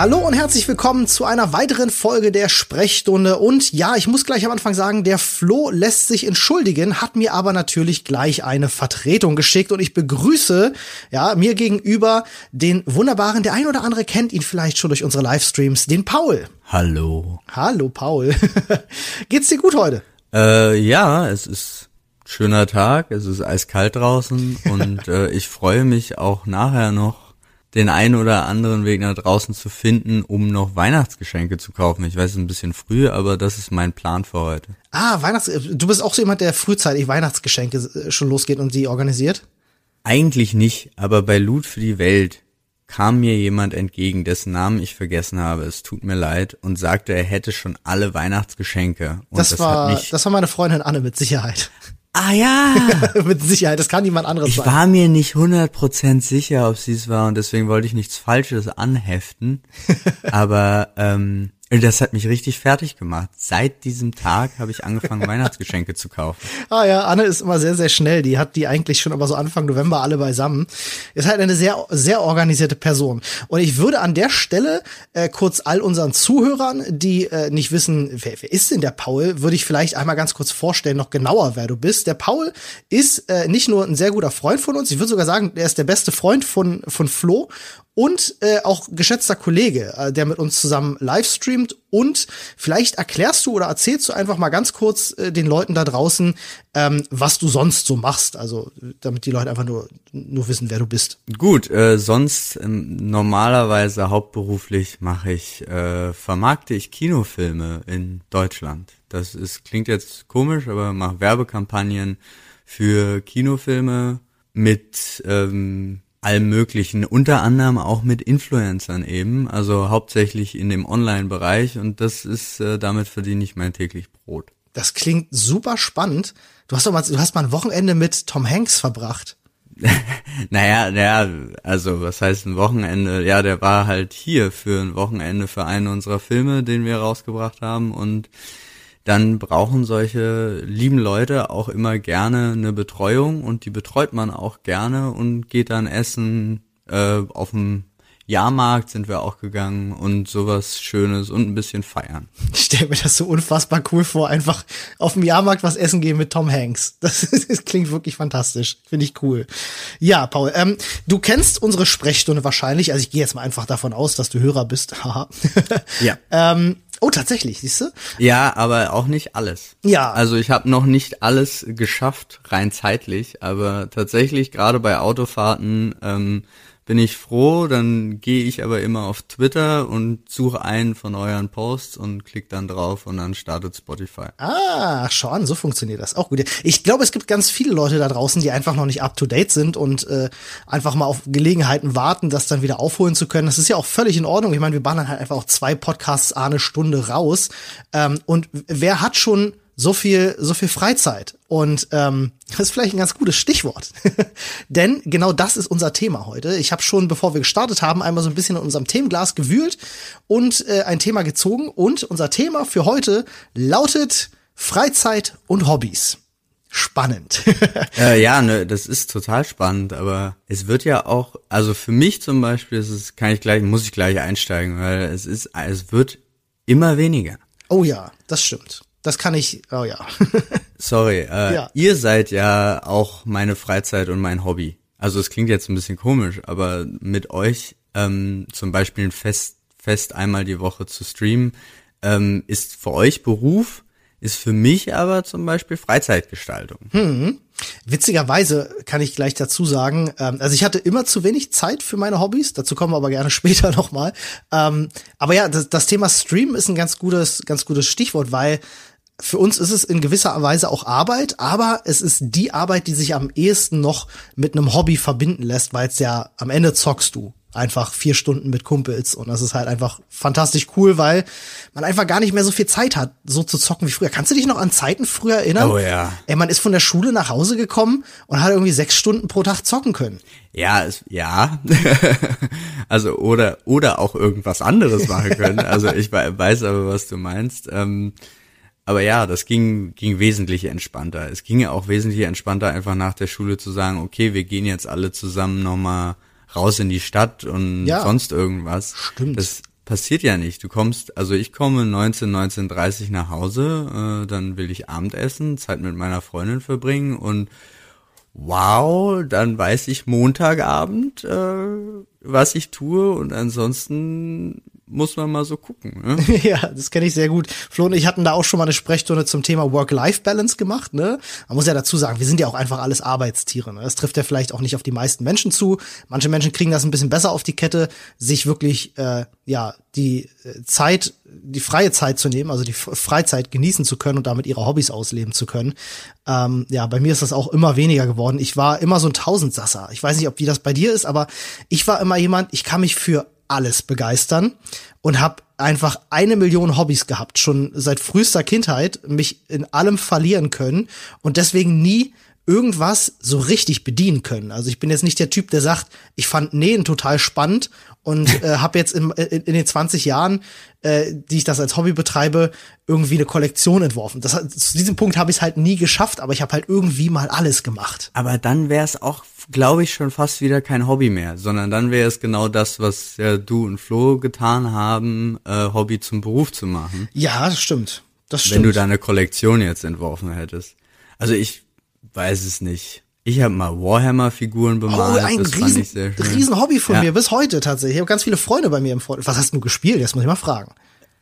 Hallo und herzlich willkommen zu einer weiteren Folge der Sprechstunde. Und ja, ich muss gleich am Anfang sagen, der Flo lässt sich entschuldigen, hat mir aber natürlich gleich eine Vertretung geschickt und ich begrüße, ja, mir gegenüber den wunderbaren, der ein oder andere kennt ihn vielleicht schon durch unsere Livestreams, den Paul. Hallo. Hallo, Paul. Geht's dir gut heute? Äh, ja, es ist schöner Tag, es ist eiskalt draußen und äh, ich freue mich auch nachher noch den einen oder anderen Weg nach draußen zu finden, um noch Weihnachtsgeschenke zu kaufen. Ich weiß, es ist ein bisschen früh, aber das ist mein Plan für heute. Ah, Weihnachts du bist auch so jemand, der frühzeitig Weihnachtsgeschenke äh, schon losgeht und sie organisiert? Eigentlich nicht, aber bei Loot für die Welt kam mir jemand entgegen, dessen Namen ich vergessen habe. Es tut mir leid und sagte, er hätte schon alle Weihnachtsgeschenke. Und das, das war, das war meine Freundin Anne mit Sicherheit. Ah ja. Mit Sicherheit, das kann niemand anderes ich sein. Ich war mir nicht hundert Prozent sicher, ob sie es war und deswegen wollte ich nichts Falsches anheften. Aber ähm, das hat mich richtig fertig gemacht. Seit diesem Tag habe ich angefangen, Weihnachtsgeschenke zu kaufen. Ah ja, Anne ist immer sehr, sehr schnell. Die hat die eigentlich schon aber so Anfang November alle beisammen. Ist halt eine sehr, sehr organisierte Person. Und ich würde an der Stelle äh, kurz all unseren Zuhörern, die äh, nicht wissen, wer, wer ist denn der Paul, würde ich vielleicht einmal ganz kurz vorstellen, noch genauer, wer du bist. Der Paul ist äh, nicht nur ein sehr guter Freund von uns, ich würde sogar sagen, er ist der beste Freund von, von Flo und äh, auch geschätzter Kollege, äh, der mit uns zusammen livestreamt. Und vielleicht erklärst du oder erzählst du einfach mal ganz kurz äh, den Leuten da draußen, ähm, was du sonst so machst. Also damit die Leute einfach nur, nur wissen, wer du bist. Gut, äh, sonst ähm, normalerweise hauptberuflich mache ich, äh, vermarkte ich Kinofilme in Deutschland. Das ist, klingt jetzt komisch, aber mache Werbekampagnen für Kinofilme mit ähm, allem Möglichen, unter anderem auch mit Influencern eben, also hauptsächlich in dem Online-Bereich und das ist, äh, damit verdiene ich mein täglich Brot. Das klingt super spannend. Du hast doch mal, du hast mal ein Wochenende mit Tom Hanks verbracht. naja, naja, also was heißt ein Wochenende? Ja, der war halt hier für ein Wochenende für einen unserer Filme, den wir rausgebracht haben und dann brauchen solche lieben Leute auch immer gerne eine Betreuung und die betreut man auch gerne und geht dann essen. Äh, auf dem Jahrmarkt sind wir auch gegangen und sowas Schönes und ein bisschen feiern. Ich stelle mir das so unfassbar cool vor, einfach auf dem Jahrmarkt was essen gehen mit Tom Hanks. Das, das klingt wirklich fantastisch. Finde ich cool. Ja, Paul, ähm, du kennst unsere Sprechstunde wahrscheinlich. Also ich gehe jetzt mal einfach davon aus, dass du Hörer bist. Haha. ja. ähm, Oh, tatsächlich, siehst du? Ja, aber auch nicht alles. Ja. Also ich habe noch nicht alles geschafft, rein zeitlich, aber tatsächlich gerade bei Autofahrten ähm, bin ich froh, dann gehe ich aber immer auf Twitter und suche einen von euren Posts und klick dann drauf und dann startet Spotify. Ah, schon, so funktioniert das. Auch gut. Ich glaube, es gibt ganz viele Leute da draußen, die einfach noch nicht up to date sind und äh, einfach mal auf Gelegenheiten warten, das dann wieder aufholen zu können. Das ist ja auch völlig in Ordnung. Ich meine, wir ballern halt einfach auch zwei Podcasts eine Stunde raus. Ähm, und wer hat schon so viel, so viel Freizeit. Und ähm, das ist vielleicht ein ganz gutes Stichwort. Denn genau das ist unser Thema heute. Ich habe schon, bevor wir gestartet haben, einmal so ein bisschen in unserem Themenglas gewühlt und äh, ein Thema gezogen. Und unser Thema für heute lautet Freizeit und Hobbys. Spannend. äh, ja, ne, das ist total spannend, aber es wird ja auch, also für mich zum Beispiel, das ist, kann ich gleich, muss ich gleich einsteigen, weil es ist, es wird immer weniger. Oh ja, das stimmt. Das kann ich, oh ja. Sorry, äh, ja. ihr seid ja auch meine Freizeit und mein Hobby. Also es klingt jetzt ein bisschen komisch, aber mit euch ähm, zum Beispiel ein Fest, Fest einmal die Woche zu streamen, ähm, ist für euch Beruf, ist für mich aber zum Beispiel Freizeitgestaltung. Hm. Witzigerweise kann ich gleich dazu sagen, ähm, also ich hatte immer zu wenig Zeit für meine Hobbys, dazu kommen wir aber gerne später nochmal. Ähm, aber ja, das, das Thema Stream ist ein ganz gutes, ganz gutes Stichwort, weil für uns ist es in gewisser Weise auch Arbeit, aber es ist die Arbeit, die sich am ehesten noch mit einem Hobby verbinden lässt, weil es ja am Ende zockst du einfach vier Stunden mit Kumpels und das ist halt einfach fantastisch cool, weil man einfach gar nicht mehr so viel Zeit hat, so zu zocken wie früher. Kannst du dich noch an Zeiten früher erinnern? Oh ja. Ey, man ist von der Schule nach Hause gekommen und hat irgendwie sechs Stunden pro Tag zocken können. Ja, es, ja. also oder oder auch irgendwas anderes machen können. Also ich weiß aber, was du meinst. Ähm, aber ja, das ging, ging wesentlich entspannter. Es ging ja auch wesentlich entspannter, einfach nach der Schule zu sagen, okay, wir gehen jetzt alle zusammen nochmal raus in die Stadt und ja, sonst irgendwas. Stimmt. Das passiert ja nicht. Du kommst, also ich komme 19, 19.30 nach Hause, äh, dann will ich Abendessen, Zeit mit meiner Freundin verbringen und wow, dann weiß ich Montagabend, äh, was ich tue und ansonsten muss man mal so gucken. Ne? ja, das kenne ich sehr gut. Flo und ich hatten da auch schon mal eine Sprechstunde zum Thema Work-Life-Balance gemacht. Ne? Man muss ja dazu sagen, wir sind ja auch einfach alles Arbeitstiere. Ne? Das trifft ja vielleicht auch nicht auf die meisten Menschen zu. Manche Menschen kriegen das ein bisschen besser auf die Kette, sich wirklich äh, ja die äh, Zeit, die freie Zeit zu nehmen, also die Freizeit genießen zu können und damit ihre Hobbys ausleben zu können. Ähm, ja, bei mir ist das auch immer weniger geworden. Ich war immer so ein Tausendsasser. Ich weiß nicht, ob wie das bei dir ist, aber ich war immer jemand, ich kann mich für alles begeistern und habe einfach eine Million Hobbys gehabt, schon seit frühester Kindheit, mich in allem verlieren können und deswegen nie irgendwas so richtig bedienen können. Also ich bin jetzt nicht der Typ, der sagt, ich fand Nähen total spannend und äh, habe jetzt in, in, in den 20 Jahren, äh, die ich das als Hobby betreibe, irgendwie eine Kollektion entworfen. Das, zu diesem Punkt habe ich es halt nie geschafft, aber ich habe halt irgendwie mal alles gemacht. Aber dann wäre es auch, glaube ich, schon fast wieder kein Hobby mehr, sondern dann wäre es genau das, was ja du und Flo getan haben, äh, Hobby zum Beruf zu machen. Ja, das stimmt. Das stimmt. Wenn du deine Kollektion jetzt entworfen hättest. Also ich weiß es nicht. Ich habe mal Warhammer-Figuren bemalt. Oh, ein das riesen, riesen Hobby von ja. mir bis heute tatsächlich. Ich habe ganz viele Freunde bei mir im Freund. Was hast du gespielt? Das muss ich mal fragen.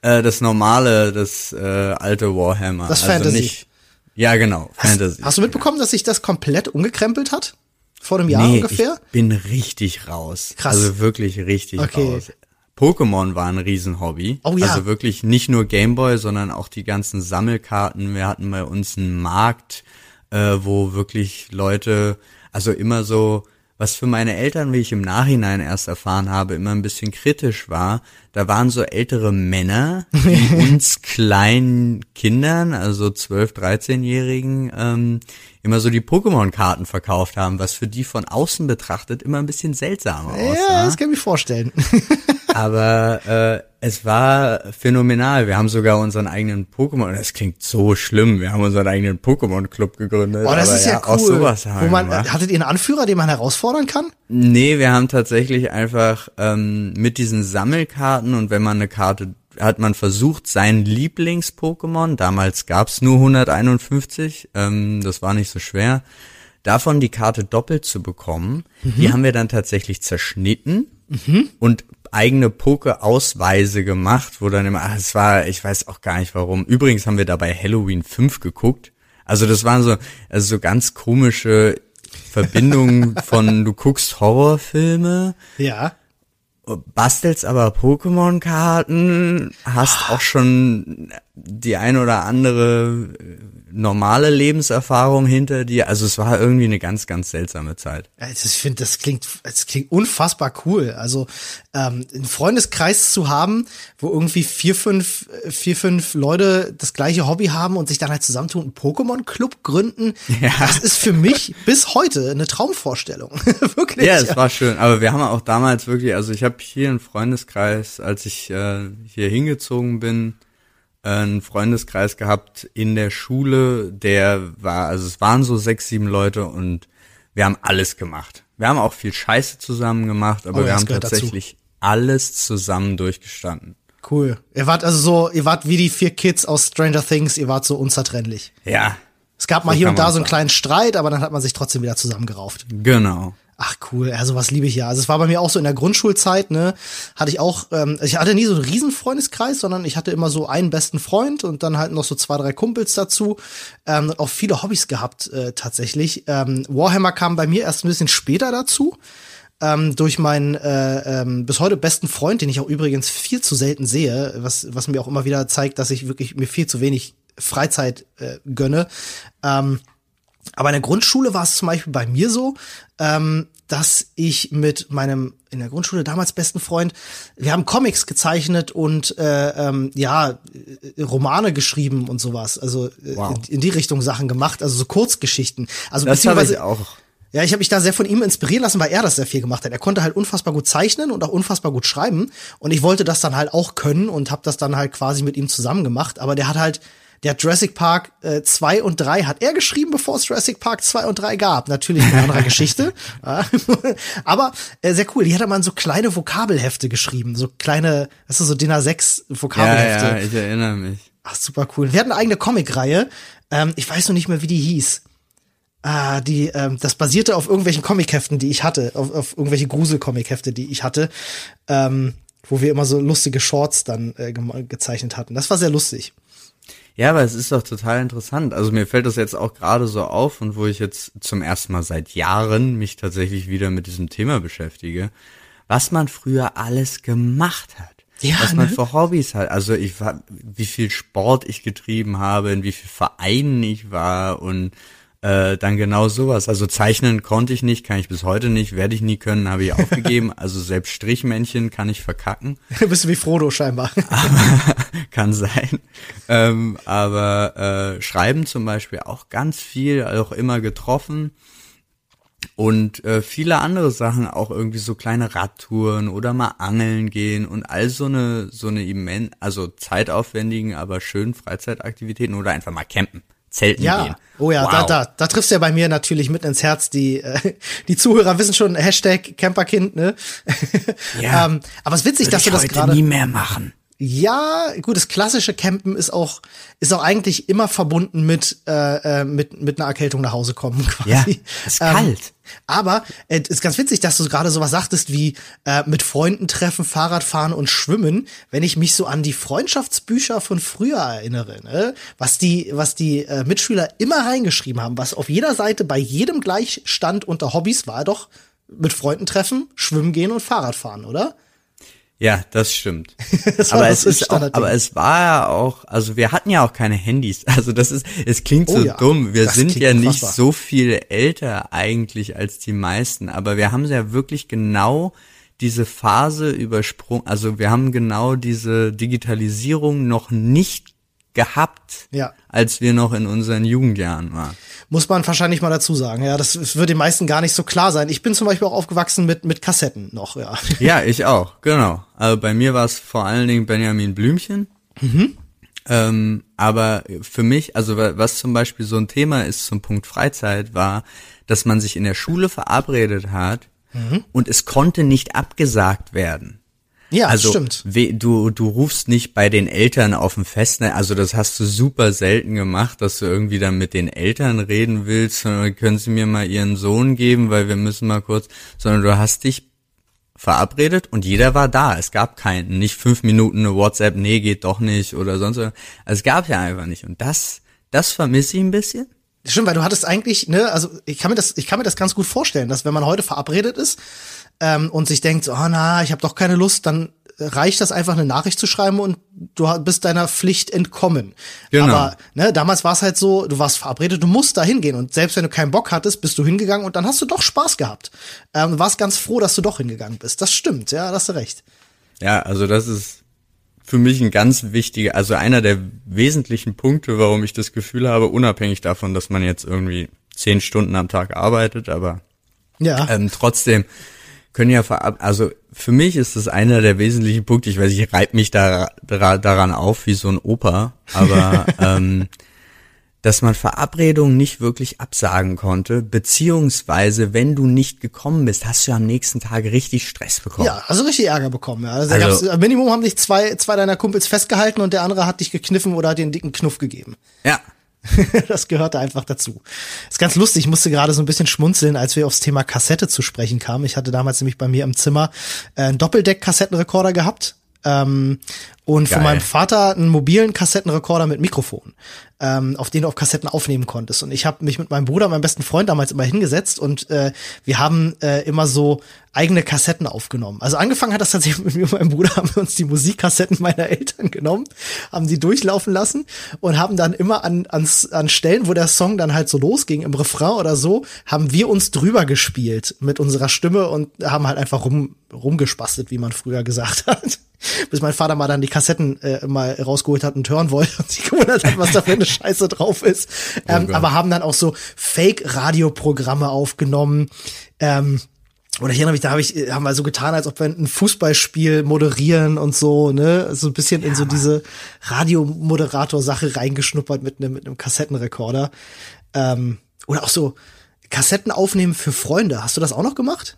Äh, das normale, das äh, alte Warhammer. Das also Fantasy. Nicht, ja, genau. Hast, Fantasy. Hast du mitbekommen, dass sich das komplett umgekrempelt hat? Vor einem Jahr nee, ungefähr? Ich bin richtig raus. Krass. Also wirklich richtig okay. raus. Pokémon war ein Riesenhobby. Oh ja. Also wirklich nicht nur Gameboy, sondern auch die ganzen Sammelkarten. Wir hatten bei uns einen Markt äh, wo wirklich Leute, also immer so, was für meine Eltern, wie ich im Nachhinein erst erfahren habe, immer ein bisschen kritisch war. Da waren so ältere Männer, die uns kleinen Kindern, also 12, 13-Jährigen, ähm, immer so die Pokémon-Karten verkauft haben, was für die von außen betrachtet immer ein bisschen seltsam aussah. Ja, das kann ich mir vorstellen. Aber äh, es war phänomenal. Wir haben sogar unseren eigenen Pokémon. Das klingt so schlimm. Wir haben unseren eigenen Pokémon-Club gegründet. Oh, das ist ja, ja cool. Auch sowas haben Wo man, hattet ihr einen Anführer, den man herausfordern kann? Nee, wir haben tatsächlich einfach ähm, mit diesen Sammelkarten und wenn man eine Karte hat man versucht, sein Lieblings-Pokémon, damals gab's nur 151, ähm, das war nicht so schwer, davon die Karte doppelt zu bekommen. Mhm. Die haben wir dann tatsächlich zerschnitten mhm. und eigene Poke-Ausweise gemacht, wo dann immer, ach, es war, ich weiß auch gar nicht warum. Übrigens haben wir dabei Halloween 5 geguckt. Also das waren so, also so ganz komische Verbindungen von, du guckst Horrorfilme. Ja bastelst aber Pokémon-Karten, hast auch schon die ein oder andere normale Lebenserfahrung hinter dir. Also es war irgendwie eine ganz, ganz seltsame Zeit. Also ich finde, das klingt, das klingt unfassbar cool. Also ähm, einen Freundeskreis zu haben, wo irgendwie vier, fünf, vier, fünf Leute das gleiche Hobby haben und sich dann halt zusammentun, einen Pokémon-Club gründen, ja. das ist für mich bis heute eine Traumvorstellung. wirklich. Ja, es war schön. Aber wir haben auch damals wirklich, also ich habe hier einen Freundeskreis, als ich äh, hier hingezogen bin, einen Freundeskreis gehabt in der Schule, der war, also es waren so sechs, sieben Leute und wir haben alles gemacht. Wir haben auch viel Scheiße zusammen gemacht, aber oh, wir haben tatsächlich dazu. alles zusammen durchgestanden. Cool. Ihr wart also so, ihr wart wie die vier Kids aus Stranger Things, ihr wart so unzertrennlich. Ja. Es gab mal hier und da so einen kleinen Streit, aber dann hat man sich trotzdem wieder zusammengerauft. Genau. Ach cool, also was liebe ich ja. Also es war bei mir auch so in der Grundschulzeit, ne, hatte ich auch, ähm, ich hatte nie so einen riesen Freundeskreis, sondern ich hatte immer so einen besten Freund und dann halt noch so zwei, drei Kumpels dazu. Ähm, auch viele Hobbys gehabt äh, tatsächlich. Ähm, Warhammer kam bei mir erst ein bisschen später dazu. Ähm, durch meinen äh, ähm, bis heute besten Freund, den ich auch übrigens viel zu selten sehe, was, was mir auch immer wieder zeigt, dass ich wirklich mir viel zu wenig Freizeit äh, gönne. Ähm, aber in der Grundschule war es zum Beispiel bei mir so, ähm, dass ich mit meinem in der Grundschule damals besten Freund, wir haben Comics gezeichnet und äh, ähm, ja Romane geschrieben und sowas. Also äh, wow. in, in, die Richtung Sachen gemacht, also so Kurzgeschichten. Also das beziehungsweise ich auch. Ja, ich habe mich da sehr von ihm inspirieren lassen, weil er das sehr viel gemacht hat. Er konnte halt unfassbar gut zeichnen und auch unfassbar gut schreiben und ich wollte das dann halt auch können und habe das dann halt quasi mit ihm zusammen gemacht, aber der hat halt Der Jurassic Park äh, 2 und 3 hat er geschrieben, bevor es Jurassic Park 2 und 3 gab. Natürlich eine andere Geschichte. Aber äh, sehr cool. Die hat er mal in so kleine Vokabelhefte geschrieben. So kleine, das ist so DIN A6 Vokabelhefte. Ja, ja, ich erinnere mich. Ach, super cool. Wir hatten eine eigene Comicreihe. Ähm, ich weiß noch nicht mehr, wie die hieß. Ah, die, ähm, das basierte auf irgendwelchen Comicheften, die ich hatte, auf, auf irgendwelche Grusel-Comichefte, die ich hatte, ähm, wo wir immer so lustige Shorts dann äh, ge gezeichnet hatten. Das war sehr lustig. Ja, aber es ist doch total interessant. Also mir fällt das jetzt auch gerade so auf und wo ich jetzt zum ersten Mal seit Jahren mich tatsächlich wieder mit diesem Thema beschäftige, was man früher alles gemacht hat. Ja, was man ne? für Hobbys hat. Also ich war, wie viel Sport ich getrieben habe, in wie viel Vereinen ich war und äh, dann genau sowas. Also zeichnen konnte ich nicht, kann ich bis heute nicht, werde ich nie können, habe ich aufgegeben. Also selbst Strichmännchen kann ich verkacken. Bist du wie Frodo scheinbar. Aber, kann sein. Ähm, aber äh, Schreiben zum Beispiel auch ganz viel, auch immer getroffen. Und äh, viele andere Sachen, auch irgendwie so kleine Radtouren oder mal angeln gehen und all so eine, so eine immen, also zeitaufwendigen, aber schönen Freizeitaktivitäten oder einfach mal campen. Zelten ja. gehen. Oh ja, wow. da, da, da triffst du ja bei mir natürlich mit ins Herz. Die, äh, die Zuhörer wissen schon, Hashtag Camperkind, ne? Ja. ähm, aber es ist witzig, Würde dass du das gerade nie mehr machen. Ja, gut, das klassische Campen ist auch ist auch eigentlich immer verbunden mit äh, äh mit mit einer Erkältung nach Hause kommen quasi. Ja, ist ähm, kalt. Aber äh, ist ganz witzig, dass du gerade sowas sagtest wie äh, mit Freunden treffen, Fahrradfahren und Schwimmen. Wenn ich mich so an die Freundschaftsbücher von früher erinnere, ne? was die was die äh, Mitschüler immer reingeschrieben haben, was auf jeder Seite bei jedem Gleichstand unter Hobbys war, doch mit Freunden treffen, schwimmen gehen und Fahrradfahren, oder? Ja, das stimmt. das aber es ist auch, aber es war ja auch, also wir hatten ja auch keine Handys. Also das ist, es klingt oh so ja, dumm. Wir sind ja nicht so viel älter eigentlich als die meisten, aber wir haben ja wirklich genau diese Phase übersprungen. Also wir haben genau diese Digitalisierung noch nicht gehabt, ja. als wir noch in unseren Jugendjahren waren. Muss man wahrscheinlich mal dazu sagen. Ja, das wird den meisten gar nicht so klar sein. Ich bin zum Beispiel auch aufgewachsen mit, mit Kassetten noch, ja. Ja, ich auch, genau. Also bei mir war es vor allen Dingen Benjamin Blümchen. Mhm. Ähm, aber für mich, also was zum Beispiel so ein Thema ist zum Punkt Freizeit, war, dass man sich in der Schule verabredet hat mhm. und es konnte nicht abgesagt werden. Ja, also, stimmt. Du, du rufst nicht bei den Eltern auf dem Festnetz, also das hast du super selten gemacht, dass du irgendwie dann mit den Eltern reden willst, sondern können sie mir mal ihren Sohn geben, weil wir müssen mal kurz, sondern du hast dich verabredet und jeder war da. Es gab keinen, nicht fünf Minuten eine WhatsApp, nee, geht doch nicht oder sonst was. Also es gab ja einfach nicht. Und das, das vermisse ich ein bisschen. Stimmt, weil du hattest eigentlich, ne, also ich kann mir das, ich kann mir das ganz gut vorstellen, dass wenn man heute verabredet ist, ähm, und sich denkt, oh na, ich habe doch keine Lust, dann reicht das einfach eine Nachricht zu schreiben und du bist deiner Pflicht entkommen. Genau. Aber ne, damals war es halt so, du warst verabredet, du musst da hingehen und selbst wenn du keinen Bock hattest, bist du hingegangen und dann hast du doch Spaß gehabt. Ähm, warst ganz froh, dass du doch hingegangen bist. Das stimmt, ja, da hast du recht. Ja, also das ist für mich ein ganz wichtiger, also einer der wesentlichen Punkte, warum ich das Gefühl habe, unabhängig davon, dass man jetzt irgendwie zehn Stunden am Tag arbeitet, aber ja. ähm, trotzdem können ja verab also für mich ist das einer der wesentlichen Punkte. Ich weiß, ich reibe mich da, da, daran auf wie so ein Opa, aber ähm, dass man Verabredungen nicht wirklich absagen konnte, beziehungsweise wenn du nicht gekommen bist, hast du am nächsten Tag richtig Stress bekommen. Ja, also richtig Ärger bekommen. Ja. Also, also Minimum haben dich zwei, zwei deiner Kumpels festgehalten und der andere hat dich gekniffen oder dir einen dicken Knuff gegeben. Ja, das gehörte einfach dazu. ist ganz lustig, ich musste gerade so ein bisschen schmunzeln, als wir aufs Thema Kassette zu sprechen kamen. Ich hatte damals nämlich bei mir im Zimmer äh, einen Doppeldeck-Kassettenrekorder gehabt. Ähm, und Geil. von meinem Vater einen mobilen Kassettenrekorder mit Mikrofon, ähm, auf den du auf Kassetten aufnehmen konntest. Und ich habe mich mit meinem Bruder, meinem besten Freund damals immer hingesetzt und äh, wir haben äh, immer so eigene Kassetten aufgenommen. Also angefangen hat das tatsächlich mit mir und meinem Bruder, haben wir uns die Musikkassetten meiner Eltern genommen, haben die durchlaufen lassen und haben dann immer an, ans, an Stellen, wo der Song dann halt so losging, im Refrain oder so, haben wir uns drüber gespielt mit unserer Stimme und haben halt einfach rum, rumgespastet, wie man früher gesagt hat. Bis mein Vater mal dann die Kassetten äh, mal rausgeholt hat und hören wollte und sich gewundert hat, was da für eine Scheiße drauf ist. Ähm, oh aber haben dann auch so Fake-Radioprogramme aufgenommen. Ähm, oder ich erinnere mich, da habe ich, haben wir so getan, als ob wir ein Fußballspiel moderieren und so, ne, so ein bisschen ja, in so Mann. diese Radiomoderator-Sache reingeschnuppert mit einem mit einem Kassettenrekorder. Ähm, oder auch so Kassetten aufnehmen für Freunde. Hast du das auch noch gemacht?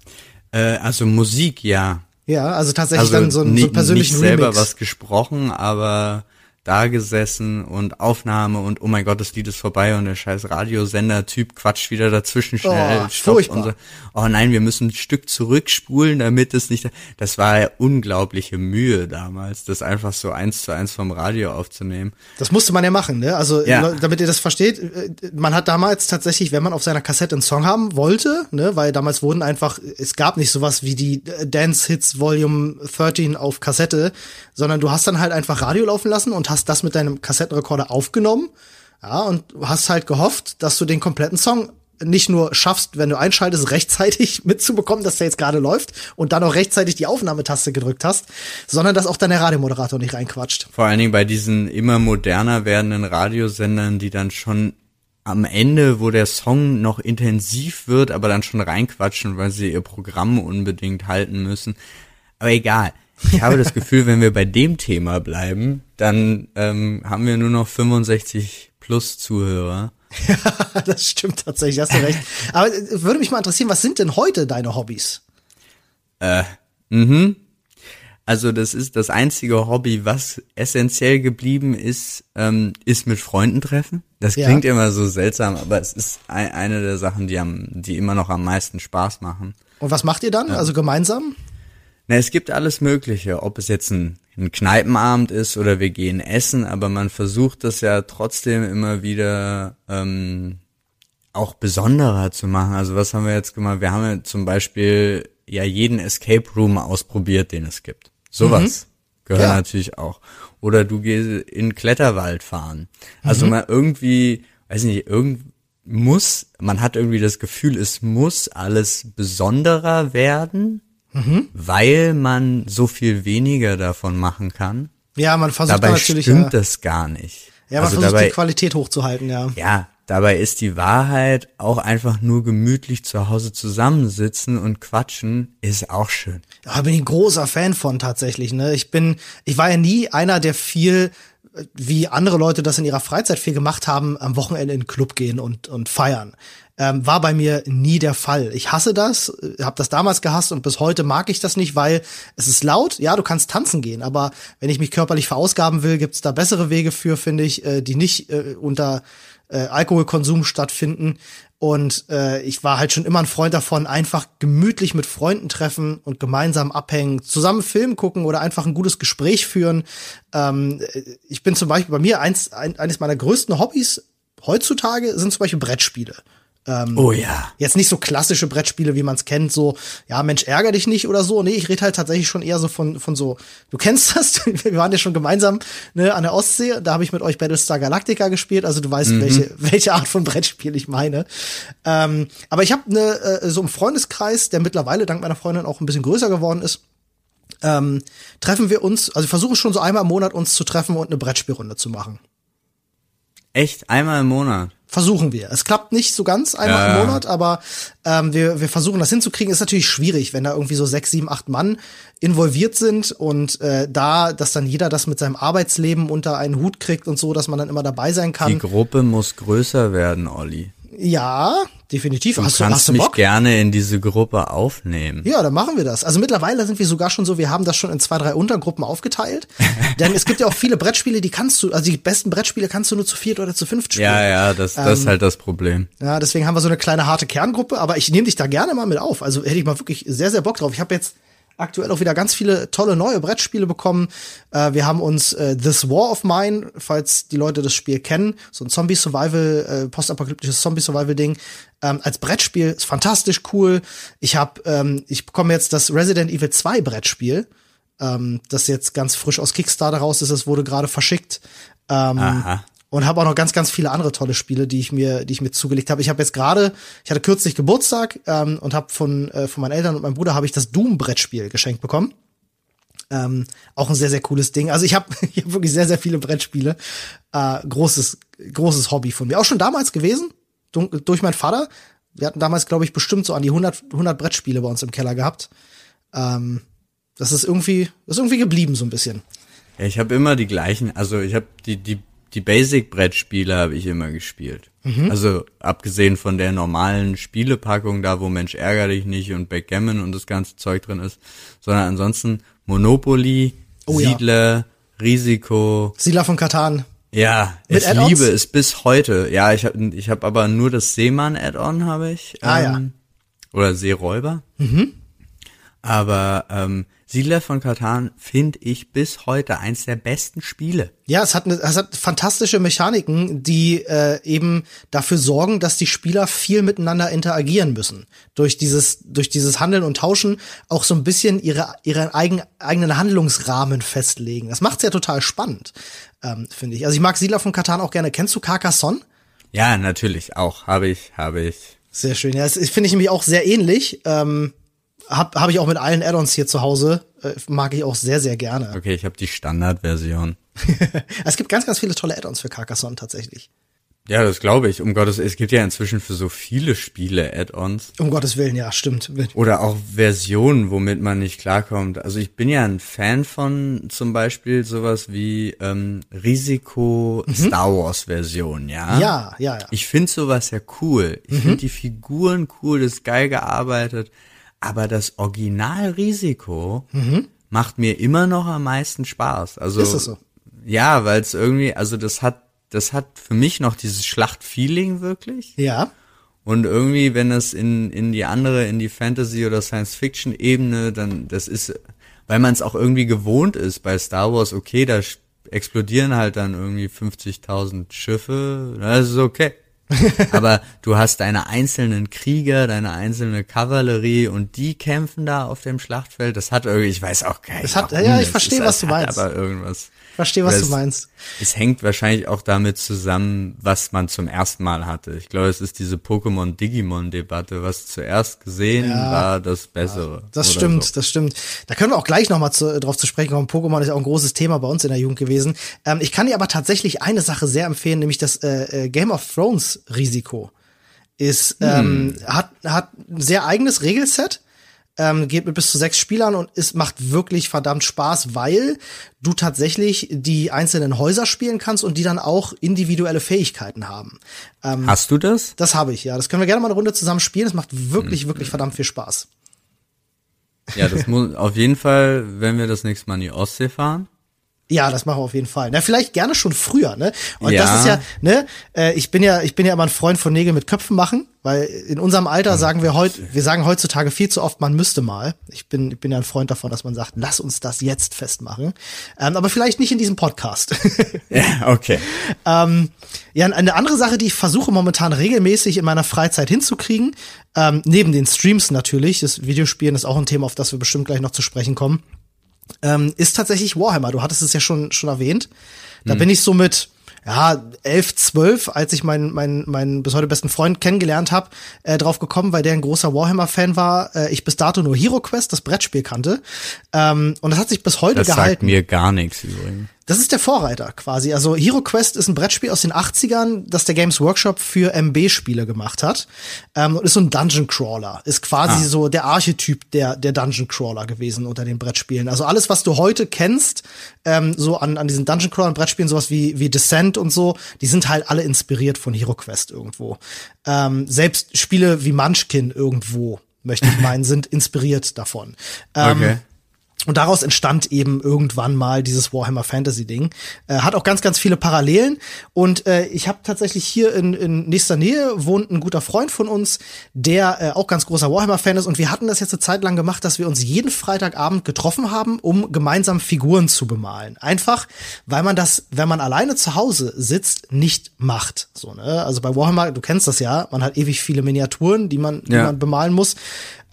Äh, also Musik, ja. Ja, also tatsächlich also dann so, ein, so einen persönlichen nicht selber was gesprochen, aber da gesessen und Aufnahme und oh mein Gott, das Lied ist vorbei und der scheiß Radiosender-Typ quatscht wieder dazwischen schnell. Oh, furchtbar. So. Oh nein, wir müssen ein Stück zurückspulen, damit es nicht. Das war ja unglaubliche Mühe damals, das einfach so eins zu eins vom Radio aufzunehmen. Das musste man ja machen, ne? Also ja. damit ihr das versteht, äh, man hat damals tatsächlich, wenn man auf seiner Kassette einen Song haben wollte, ne, weil damals wurden einfach, es gab nicht sowas wie die Dance Hits Volume 13 auf Kassette, sondern du hast dann halt einfach Radio laufen lassen und hast das mit deinem Kassettenrekorder aufgenommen. Ja, und hast halt gehofft, dass du den kompletten Song nicht nur schaffst, wenn du einschaltest, rechtzeitig mitzubekommen, dass der jetzt gerade läuft und dann auch rechtzeitig die Aufnahmetaste gedrückt hast, sondern dass auch dann der Radiomoderator nicht reinquatscht. Vor allen Dingen bei diesen immer moderner werdenden Radiosendern, die dann schon am Ende, wo der Song noch intensiv wird, aber dann schon reinquatschen, weil sie ihr Programm unbedingt halten müssen. Aber egal. Ich habe das Gefühl, wenn wir bei dem Thema bleiben, dann ähm, haben wir nur noch 65 plus Zuhörer. Ja, das stimmt tatsächlich, hast du recht. Aber äh, würde mich mal interessieren, was sind denn heute deine Hobbys? Äh, mhm. Also das ist das einzige Hobby, was essentiell geblieben ist, ähm, ist mit Freunden treffen. Das klingt ja. immer so seltsam, aber es ist ein, eine der Sachen, die, am, die immer noch am meisten Spaß machen. Und was macht ihr dann? Ja. Also gemeinsam? Na, es gibt alles Mögliche, ob es jetzt ein, ein Kneipenabend ist oder wir gehen essen, aber man versucht das ja trotzdem immer wieder ähm, auch besonderer zu machen. Also was haben wir jetzt gemacht? Wir haben ja zum Beispiel ja jeden Escape Room ausprobiert, den es gibt. Sowas mhm. gehört ja. natürlich auch. Oder du gehst in Kletterwald fahren. Also mhm. man irgendwie, weiß nicht, irgend muss, man hat irgendwie das Gefühl, es muss alles besonderer werden mhm. weil man so viel weniger davon machen kann. Ja, man versucht dabei natürlich. Stimmt ja, das gar nicht. Ja, man also versucht dabei, die Qualität hochzuhalten, ja. Ja, dabei ist die Wahrheit auch einfach nur gemütlich zu Hause zusammensitzen und quatschen ist auch schön. Ja, bin ich ein großer Fan von tatsächlich, ne? Ich bin, ich war ja nie einer, der viel wie andere Leute das in ihrer Freizeit viel gemacht haben, am Wochenende in den Club gehen und, und feiern ähm, war bei mir nie der Fall. Ich hasse das, äh, habe das damals gehasst und bis heute mag ich das nicht, weil es ist laut. Ja, du kannst tanzen gehen, aber wenn ich mich körperlich verausgaben will, gibt's da bessere Wege für, finde ich, äh, die nicht äh, unter äh, Alkoholkonsum stattfinden. Und äh, ich war halt schon immer ein Freund davon, einfach gemütlich mit Freunden treffen und gemeinsam abhängen, zusammen Film gucken oder einfach ein gutes Gespräch führen. Ähm, äh, ich bin zum Beispiel bei mir eins, ein, eines meiner größten Hobbys heutzutage sind zum Beispiel Brettspiele. Ähm, oh ja. Jetzt nicht so klassische Brettspiele, wie man es kennt, so, ja, Mensch, ärger dich nicht oder so. Nee, ich rede halt tatsächlich schon eher so von, von so, du kennst das, wir waren ja schon gemeinsam ne, an der Ostsee, da habe ich mit euch Battlestar Galactica gespielt, also du weißt, mhm. welche, welche Art von Brettspiel ich meine. Ähm, aber ich habe ne, äh, so einen Freundeskreis, der mittlerweile dank meiner Freundin auch ein bisschen größer geworden ist. Ähm, treffen wir uns, also ich versuche schon so einmal im Monat uns zu treffen und eine Brettspielrunde zu machen. Echt? Einmal im Monat? Versuchen wir. Es klappt nicht so ganz einmal ja. im Monat, aber ähm, wir, wir versuchen das hinzukriegen. Ist natürlich schwierig, wenn da irgendwie so sechs, sieben, acht Mann involviert sind und äh, da, dass dann jeder das mit seinem Arbeitsleben unter einen Hut kriegt und so, dass man dann immer dabei sein kann. Die Gruppe muss größer werden, Olli. Ja, definitiv. Du hast kannst du, hast du mich Bock? gerne in diese Gruppe aufnehmen. Ja, dann machen wir das. Also mittlerweile sind wir sogar schon so, wir haben das schon in zwei, drei Untergruppen aufgeteilt. Denn es gibt ja auch viele Brettspiele, die kannst du, also die besten Brettspiele kannst du nur zu viert oder zu fünft spielen. Ja, ja, das, das ähm, ist halt das Problem. Ja, deswegen haben wir so eine kleine harte Kerngruppe, aber ich nehme dich da gerne mal mit auf. Also hätte ich mal wirklich sehr, sehr Bock drauf. Ich habe jetzt aktuell auch wieder ganz viele tolle neue Brettspiele bekommen. Äh, wir haben uns äh, This War of Mine, falls die Leute das Spiel kennen, so ein Zombie-Survival, äh, postapokalyptisches Zombie-Survival-Ding, ähm, als Brettspiel. Ist fantastisch cool. Ich habe, ähm, ich bekomme jetzt das Resident Evil 2 Brettspiel, ähm, das jetzt ganz frisch aus Kickstarter raus ist. Es wurde gerade verschickt. Ähm, Aha und habe auch noch ganz, ganz viele andere tolle Spiele, die ich mir, die ich mir zugelegt habe. Ich habe jetzt gerade, ich hatte kürzlich Geburtstag ähm, und habe von äh, von meinen Eltern und meinem Bruder habe ich das Doom Brettspiel geschenkt bekommen. Ähm, auch ein sehr sehr cooles Ding. Also ich habe ich hab wirklich sehr sehr viele Brettspiele. Äh, großes großes Hobby von mir. Auch schon damals gewesen durch meinen Vater. Wir hatten damals, glaube ich, bestimmt so an die 100, 100 Brettspiele bei uns im Keller gehabt. Ähm, das ist irgendwie, das ist irgendwie geblieben so ein bisschen. Ich habe immer die gleichen, also ich habe die, die, die Basic-Brettspiele habe ich immer gespielt. Mhm. Also abgesehen von der normalen Spielepackung da, wo Mensch ärger dich nicht und Backgammon und das ganze Zeug drin ist, sondern ansonsten Monopoly, oh, Siedler, ja. Risiko. Siedler von Katan. Ja, Mit ich liebe es bis heute. Ja, ich habe ich hab aber nur das Seemann-Add-on habe ich. Ah ähm, ja. Oder Seeräuber. Mhm. Aber ähm, Siedler von Katan finde ich bis heute eins der besten Spiele. Ja, es hat, eine, es hat fantastische Mechaniken, die äh, eben dafür sorgen, dass die Spieler viel miteinander interagieren müssen. Durch dieses, durch dieses Handeln und Tauschen auch so ein bisschen ihre, ihren eigen, eigenen Handlungsrahmen festlegen. Das macht's ja total spannend, ähm, finde ich. Also ich mag Siedler von Katan auch gerne. Kennst du Carcassonne? Ja, natürlich auch. Habe ich, habe ich. Sehr schön. Ja, das finde ich nämlich auch sehr ähnlich. Ähm, hab, hab ich auch mit allen Add-ons hier zu Hause. Äh, mag ich auch sehr, sehr gerne. Okay, ich habe die Standardversion. es gibt ganz, ganz viele tolle Add-ons für Carcassonne tatsächlich. Ja, das glaube ich. Um Gottes, es gibt ja inzwischen für so viele Spiele Add-ons. Um Gottes Willen, ja, stimmt. Oder auch Versionen, womit man nicht klarkommt. Also ich bin ja ein Fan von zum Beispiel sowas wie ähm, Risiko mhm. Star Wars Version, ja. Ja, ja, ja. Ich finde sowas ja cool. Ich mhm. finde die Figuren cool, das ist geil gearbeitet. Aber das Originalrisiko mhm. macht mir immer noch am meisten Spaß. Also ist das so? Ja, weil es irgendwie, also das hat, das hat für mich noch dieses Schlachtfeeling wirklich. Ja. Und irgendwie, wenn es in in die andere, in die Fantasy oder Science Fiction Ebene, dann das ist, weil man es auch irgendwie gewohnt ist bei Star Wars. Okay, da explodieren halt dann irgendwie 50.000 Schiffe. Das ist okay. Aber du hast deine einzelnen Krieger, deine einzelne Kavallerie und die kämpfen da auf dem Schlachtfeld. Das hat irgendwie, ich weiß auch gar nicht. hat, ja, ich verstehe, was du meinst. Aber irgendwas. Verstehe, was du meinst. Es hängt wahrscheinlich auch damit zusammen, was man zum ersten Mal hatte. Ich glaube, es ist diese Pokémon-Digimon-Debatte. Was zuerst gesehen ja, war, das Bessere. Das stimmt, so. das stimmt. Da können wir auch gleich nochmal zu, drauf zu sprechen kommen. Pokémon ist auch ein großes Thema bei uns in der Jugend gewesen. Ähm, ich kann dir aber tatsächlich eine Sache sehr empfehlen, nämlich das äh, äh Game of Thrones Risiko. Ist, ähm, hm. hat, hat ein sehr eigenes Regelset ähm, geht mit bis zu sechs Spielern und es macht wirklich verdammt Spaß, weil du tatsächlich die einzelnen Häuser spielen kannst und die dann auch individuelle Fähigkeiten haben. Ähm, Hast du das? Das habe ich, ja. Das können wir gerne mal eine Runde zusammen spielen. Das macht wirklich, hm. wirklich verdammt viel Spaß. Ja, das muss auf jeden Fall, wenn wir das nächste Mal in die Ostsee fahren. Ja, das machen wir auf jeden Fall. Na, vielleicht gerne schon früher, ne? Und ja. das ist ja, ne, äh, ich bin ja, ich bin ja immer ein Freund von Nägel mit Köpfen machen, weil in unserem Alter sagen wir heute, wir sagen heutzutage viel zu oft, man müsste mal. Ich bin, ich bin ja ein Freund davon, dass man sagt, lass uns das jetzt festmachen. Ähm, aber vielleicht nicht in diesem Podcast. ja, okay. ähm, ja, eine andere Sache, die ich versuche momentan regelmäßig in meiner Freizeit hinzukriegen, ähm, neben den Streams natürlich, das Videospielen ist auch ein Thema, auf das wir bestimmt gleich noch zu sprechen kommen ähm, ist tatsächlich Warhammer. Du hattest es ja schon, schon erwähnt. Da hm. bin ich so mit, ja, elf, zwölf, als ich meinen meinen meinen bis heute besten Freund kennengelernt habe, äh, drauf gekommen, weil der ein großer Warhammer-Fan war. Äh, ich bis dato nur Hero Quest, das Brettspiel kannte. Ähm, und das hat sich bis heute das gehalten. Das sagt mir gar nichts übrigens. Das ist der Vorreiter quasi. Also Hero Quest ist ein Brettspiel aus den 80ern, das der Games Workshop für MB-Spiele gemacht hat. Ähm, und ist so ein Dungeon Crawler. Ist quasi ah. so der Archetyp der, der Dungeon Crawler gewesen unter den Brettspielen. Also alles, was du heute kennst, ähm, so an, an diesen Dungeon Crawler Brettspielen, sowas wie, wie Descent und so, die sind halt alle inspiriert von Hero Quest irgendwo. Ähm, selbst Spiele wie Munchkin irgendwo möchte ich meinen, sind inspiriert davon. Ähm, okay. Und daraus entstand eben irgendwann mal dieses Warhammer Fantasy Ding. Äh, hat auch ganz, ganz viele Parallelen. Und äh, ich habe tatsächlich hier in, in nächster Nähe wohnt ein guter Freund von uns, der äh, auch ganz großer Warhammer-Fan ist. Und wir hatten das jetzt eine Zeit lang gemacht, dass wir uns jeden Freitagabend getroffen haben, um gemeinsam Figuren zu bemalen. Einfach, weil man das, wenn man alleine zu Hause sitzt, nicht macht. So, ne? Also bei Warhammer, du kennst das ja, man hat ewig viele Miniaturen, die man, die man bemalen muss.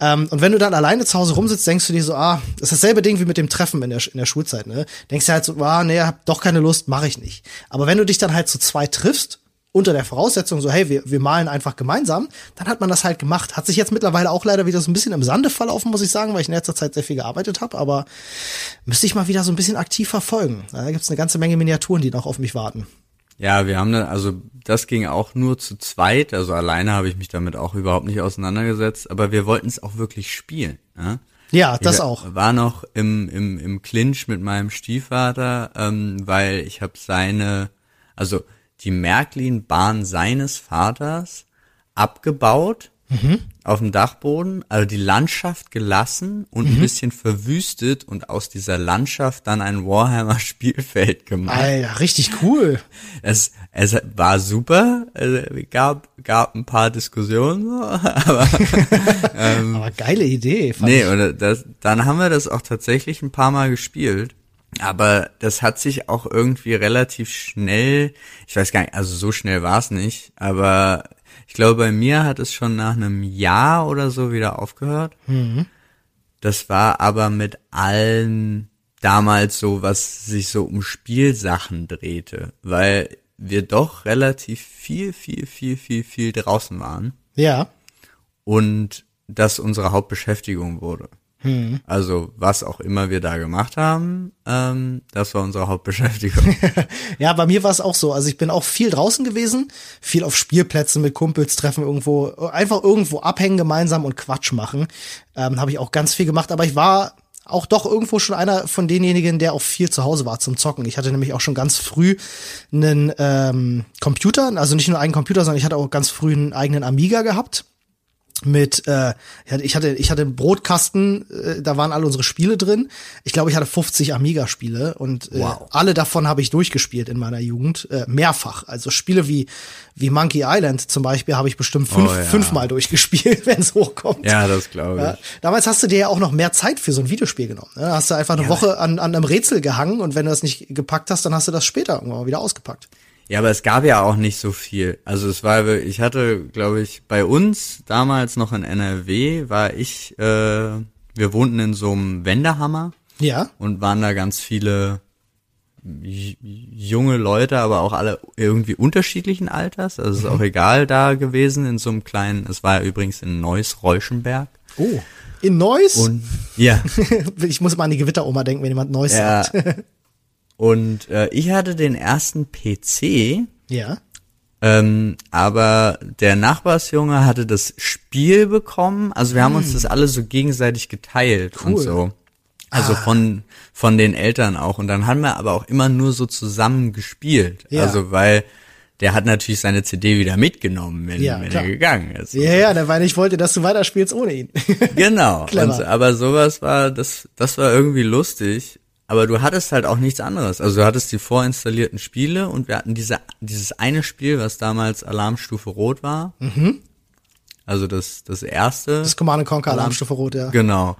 Ähm, und wenn du dann alleine zu Hause rumsitzt, denkst du dir so, ah, das ist dasselbe Ding wie mit dem Treffen in der, in der Schulzeit, ne? Denkst du halt so, ah, nee, hab doch keine Lust, mache ich nicht. Aber wenn du dich dann halt zu zweit triffst, unter der Voraussetzung so, hey, wir, wir malen einfach gemeinsam, dann hat man das halt gemacht. Hat sich jetzt mittlerweile auch leider wieder so ein bisschen im Sande verlaufen, muss ich sagen, weil ich in letzter Zeit sehr viel gearbeitet habe, aber müsste ich mal wieder so ein bisschen aktiv verfolgen. Da gibt's eine ganze Menge Miniaturen, die noch auf mich warten. Ja, wir haben dann, also das ging auch nur zu zweit, also alleine habe ich mich damit auch überhaupt nicht auseinandergesetzt, aber wir wollten es auch wirklich spielen. Ja, ja das ich auch. War noch im, im, im Clinch mit meinem Stiefvater, ähm, weil ich habe seine, also die Märklin-Bahn seines Vaters abgebaut mhm. auf dem Dachboden, also die Landschaft gelassen und mhm. ein bisschen verwüstet und aus dieser Landschaft dann ein Warhammer Spielfeld gemacht. Alter, richtig cool. Es, es war super, es gab, gab ein paar Diskussionen, aber, ähm, aber geile Idee. nee, oder das, dann haben wir das auch tatsächlich ein paar Mal gespielt. Aber das hat sich auch irgendwie relativ schnell, ich weiß gar nicht, also so schnell war es nicht, aber ich glaube, bei mir hat es schon nach einem Jahr oder so wieder aufgehört. Mhm. Das war aber mit allen damals so, was sich so um Spielsachen drehte, weil wir doch relativ viel, viel, viel, viel, viel draußen waren. Ja. Und das unsere Hauptbeschäftigung wurde. Hm. Also was auch immer wir da gemacht haben, ähm, das war unsere Hauptbeschäftigung. ja, bei mir war es auch so. Also ich bin auch viel draußen gewesen, viel auf Spielplätzen mit Kumpels treffen irgendwo, einfach irgendwo abhängen gemeinsam und Quatsch machen. Ähm, Habe ich auch ganz viel gemacht, aber ich war auch doch irgendwo schon einer von denjenigen, der auch viel zu Hause war zum Zocken. Ich hatte nämlich auch schon ganz früh einen ähm, Computer, also nicht nur einen Computer, sondern ich hatte auch ganz früh einen eigenen Amiga gehabt mit äh, ich hatte ich hatte einen Brotkasten, äh, da waren alle unsere Spiele drin. Ich glaube, ich hatte 50 Amiga Spiele und äh, wow. alle davon habe ich durchgespielt in meiner Jugend äh, mehrfach. Also Spiele wie wie Monkey Island zum Beispiel habe ich bestimmt fünf, oh, ja. fünfmal durchgespielt, wenn es hochkommt. Ja, das glaube ich. Ja. Damals hast du dir ja auch noch mehr Zeit für so ein Videospiel genommen. Ne? Hast du einfach eine ja. Woche an, an einem Rätsel gehangen und wenn du das nicht gepackt hast, dann hast du das später irgendwann mal wieder ausgepackt. Ja, aber es gab ja auch nicht so viel. Also es war, ich hatte, glaube ich, bei uns damals noch in NRW, war ich, äh, wir wohnten in so einem Wendehammer. Ja. Und waren da ganz viele junge Leute, aber auch alle irgendwie unterschiedlichen Alters. Also es ist mhm. auch egal da gewesen in so einem kleinen, es war ja übrigens in Neuss-Reuschenberg. Oh. In Neuss? Und, ja. ich muss mal an die Gewitteroma denken, wenn jemand Neuss ja. sagt. Und äh, ich hatte den ersten PC. Ja. Ähm, aber der Nachbarsjunge hatte das Spiel bekommen. Also wir haben uns hm. das alle so gegenseitig geteilt cool. und so. Also ah. von von den Eltern auch. Und dann haben wir aber auch immer nur so zusammen gespielt. Ja. Also weil der hat natürlich seine CD wieder mitgenommen, wenn, ja, wenn er gegangen ist. Ja, ja, der weil ich wollte, dass du weiterspielst ohne ihn. genau. und, aber sowas war, das, das war irgendwie lustig. Aber du hattest halt auch nichts anderes. Also du hattest die vorinstallierten Spiele und wir hatten diese, dieses eine Spiel, was damals Alarmstufe Rot war. Mhm. Also das, das erste. Das Command Conquer Alarmstufe Rot, ja. Genau.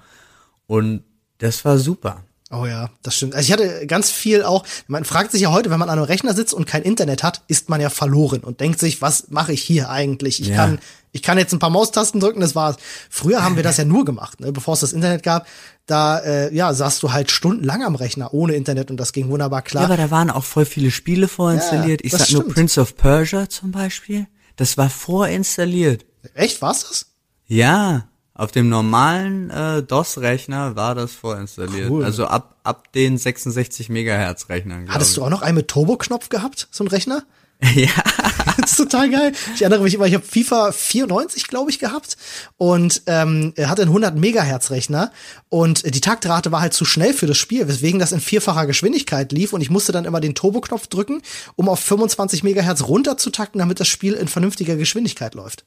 Und das war super. Oh ja, das stimmt. Also ich hatte ganz viel auch, man fragt sich ja heute, wenn man an einem Rechner sitzt und kein Internet hat, ist man ja verloren und denkt sich, was mache ich hier eigentlich? Ich ja. kann ich kann jetzt ein paar Maustasten drücken, das war's. Früher haben wir das ja nur gemacht, ne? bevor es das Internet gab. Da äh, ja, saßt du halt stundenlang am Rechner ohne Internet und das ging wunderbar klar. Ja, aber da waren auch voll viele Spiele vorinstalliert. Ja, ich sag stimmt. nur Prince of Persia zum Beispiel. Das war vorinstalliert. Echt, war's das? Ja. Auf dem normalen äh, DOS-Rechner war das vorinstalliert. Cool. Also ab, ab den 66 Megahertz Rechnern. Hattest du auch noch einen mit Turbo-Knopf gehabt, so ein Rechner? Ja. das ist total geil. Ich erinnere mich immer, ich habe FIFA 94, glaube ich, gehabt und ähm, hatte einen 100 Megahertz Rechner und die Taktrate war halt zu schnell für das Spiel, weswegen das in vierfacher Geschwindigkeit lief und ich musste dann immer den Turbo-Knopf drücken, um auf 25 Megahertz runterzutakten, damit das Spiel in vernünftiger Geschwindigkeit läuft.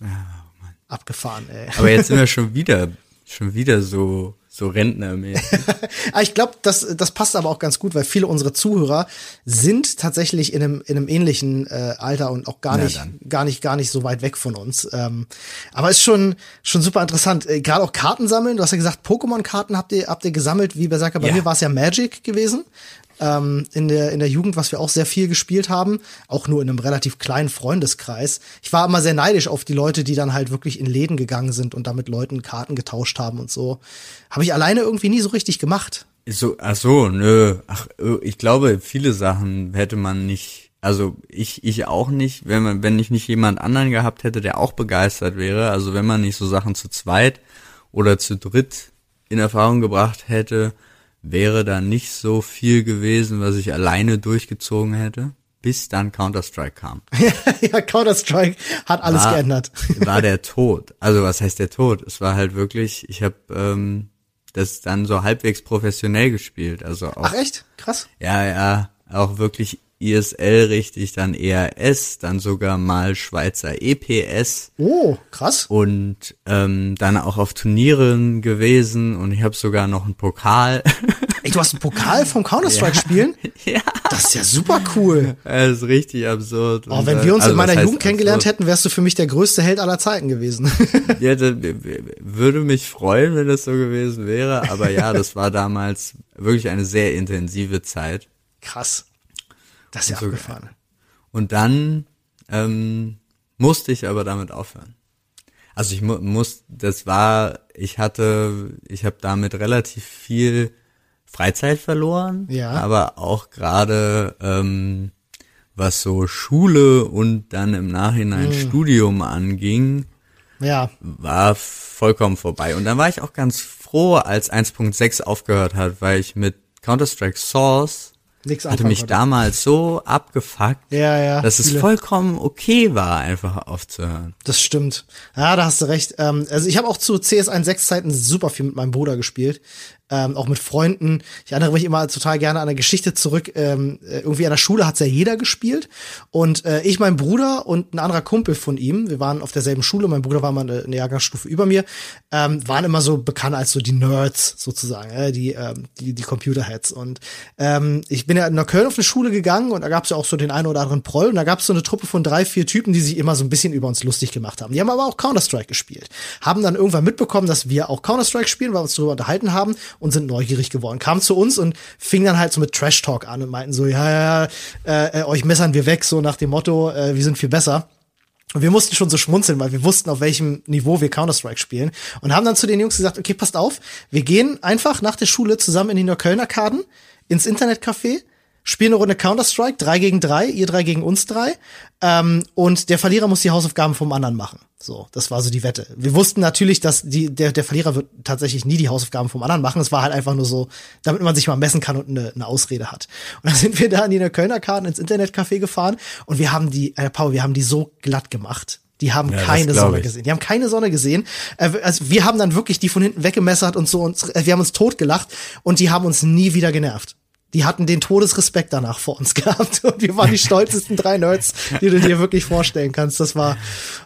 Ja abgefahren, ey. Aber jetzt sind wir schon wieder, schon wieder so, so Rentnermäßig. Ah, ich glaube, das, das passt aber auch ganz gut, weil viele unserer Zuhörer sind tatsächlich in einem, in einem ähnlichen äh, Alter und auch gar nicht, gar nicht, gar nicht so weit weg von uns. Ähm, aber ist schon, schon super interessant. Äh, Gerade auch Karten sammeln. Du hast ja gesagt, Pokémon-Karten habt ihr, habt ihr gesammelt, wie Berserker. Bei ja. mir war es ja Magic gewesen ähm, in, der, in der Jugend, was wir auch sehr viel gespielt haben, auch nur in einem relativ kleinen Freundeskreis. Ich war immer sehr neidisch auf die Leute, die dann halt wirklich in Läden gegangen sind und da mit Leuten Karten getauscht haben und so. Habe ich alleine irgendwie nie so richtig gemacht. So, ach so, nö. Ach, ich glaube, viele Sachen hätte man nicht, also ich, ich auch nicht, wenn man, wenn ich nicht jemand anderen gehabt hätte, der auch begeistert wäre. Also wenn man nicht so Sachen zu zweit oder zu dritt in Erfahrung gebracht hätte, wäre da nicht so viel gewesen, was ich alleine durchgezogen hätte. bis dann Counter-Strike kam. ja, Counter-Strike hat alles war, geändert. war der Tod. Also was heißt der Tod? Es war halt wirklich, ich habe ähm, das dann so halbwegs professionell gespielt. Also auch, Ach echt? Krass. Ja, ja, auch wirklich ISL richtig, dann ERS, dann sogar mal Schweizer EPS. Oh, krass. Und ähm, dann auch auf Turnieren gewesen und ich habe sogar noch einen Pokal. Ey, du hast einen Pokal vom Counter-Strike spielen? ja. Das ist ja super cool. Das ist richtig absurd. Oh, wenn wir uns also, in meiner Jugend kennengelernt absurd? hätten, wärst du für mich der größte Held aller Zeiten gewesen. ja, das, würde mich freuen, wenn das so gewesen wäre. Aber ja, das war damals wirklich eine sehr intensive Zeit. Krass. Das ist ja so, abgefahren. Und dann ähm, musste ich aber damit aufhören. Also ich mu muss, das war, ich hatte, ich habe damit relativ viel Freizeit verloren, ja. aber auch gerade ähm, was so Schule und dann im Nachhinein hm. Studium anging, ja. war vollkommen vorbei. Und dann war ich auch ganz froh, als 1.6 aufgehört hat, weil ich mit Counter-Strike Source Nix hatte mich konnte. damals so abgefuckt, ja, ja, dass viele. es vollkommen okay war, einfach aufzuhören. Das stimmt. Ja, da hast du recht. Ähm, also ich habe auch zu CS 1.6 Zeiten super viel mit meinem Bruder gespielt ähm, auch mit Freunden. Ich erinnere mich immer total gerne an eine Geschichte zurück. Ähm, äh, irgendwie an der Schule hat's ja jeder gespielt. Und äh, ich, mein Bruder und ein anderer Kumpel von ihm, wir waren auf derselben Schule, mein Bruder war mal eine, eine Jahrgangsstufe über mir, ähm, waren immer so bekannt als so die Nerds sozusagen, äh, die, ähm, die, die Computerheads. Und ähm, ich bin ja in Köln auf eine Schule gegangen und da gab's ja auch so den einen oder anderen Proll und da gab's so eine Truppe von drei, vier Typen, die sich immer so ein bisschen über uns lustig gemacht haben. Die haben aber auch Counter-Strike gespielt. Haben dann irgendwann mitbekommen, dass wir auch Counter-Strike spielen, weil wir uns darüber unterhalten haben und sind neugierig geworden. Kamen zu uns und fingen dann halt so mit Trash Talk an und meinten so, ja, ja, äh, äh, euch messern wir weg, so nach dem Motto, äh, wir sind viel besser. Und wir mussten schon so schmunzeln, weil wir wussten, auf welchem Niveau wir Counter-Strike spielen. Und haben dann zu den Jungs gesagt, okay, passt auf, wir gehen einfach nach der Schule zusammen in die Neuköllner Karten, ins Internetcafé, spielen eine Runde Counter-Strike, drei gegen drei, ihr drei gegen uns drei. Ähm, und der Verlierer muss die Hausaufgaben vom anderen machen. So, das war so die Wette. Wir wussten natürlich, dass die, der, der Verlierer wird tatsächlich nie die Hausaufgaben vom anderen machen. Es war halt einfach nur so, damit man sich mal messen kann und eine, eine Ausrede hat. Und dann sind wir da in die Kölner Karten ins Internetcafé gefahren und wir haben die, äh, Paul, wir haben die so glatt gemacht. Die haben ja, keine Sonne ich. gesehen. Die haben keine Sonne gesehen. Äh, also wir haben dann wirklich die von hinten weggemessert und so und äh, wir haben uns totgelacht und die haben uns nie wieder genervt die hatten den Todesrespekt danach vor uns gehabt und wir waren die stolzesten drei Nerds, die du dir wirklich vorstellen kannst. Das war,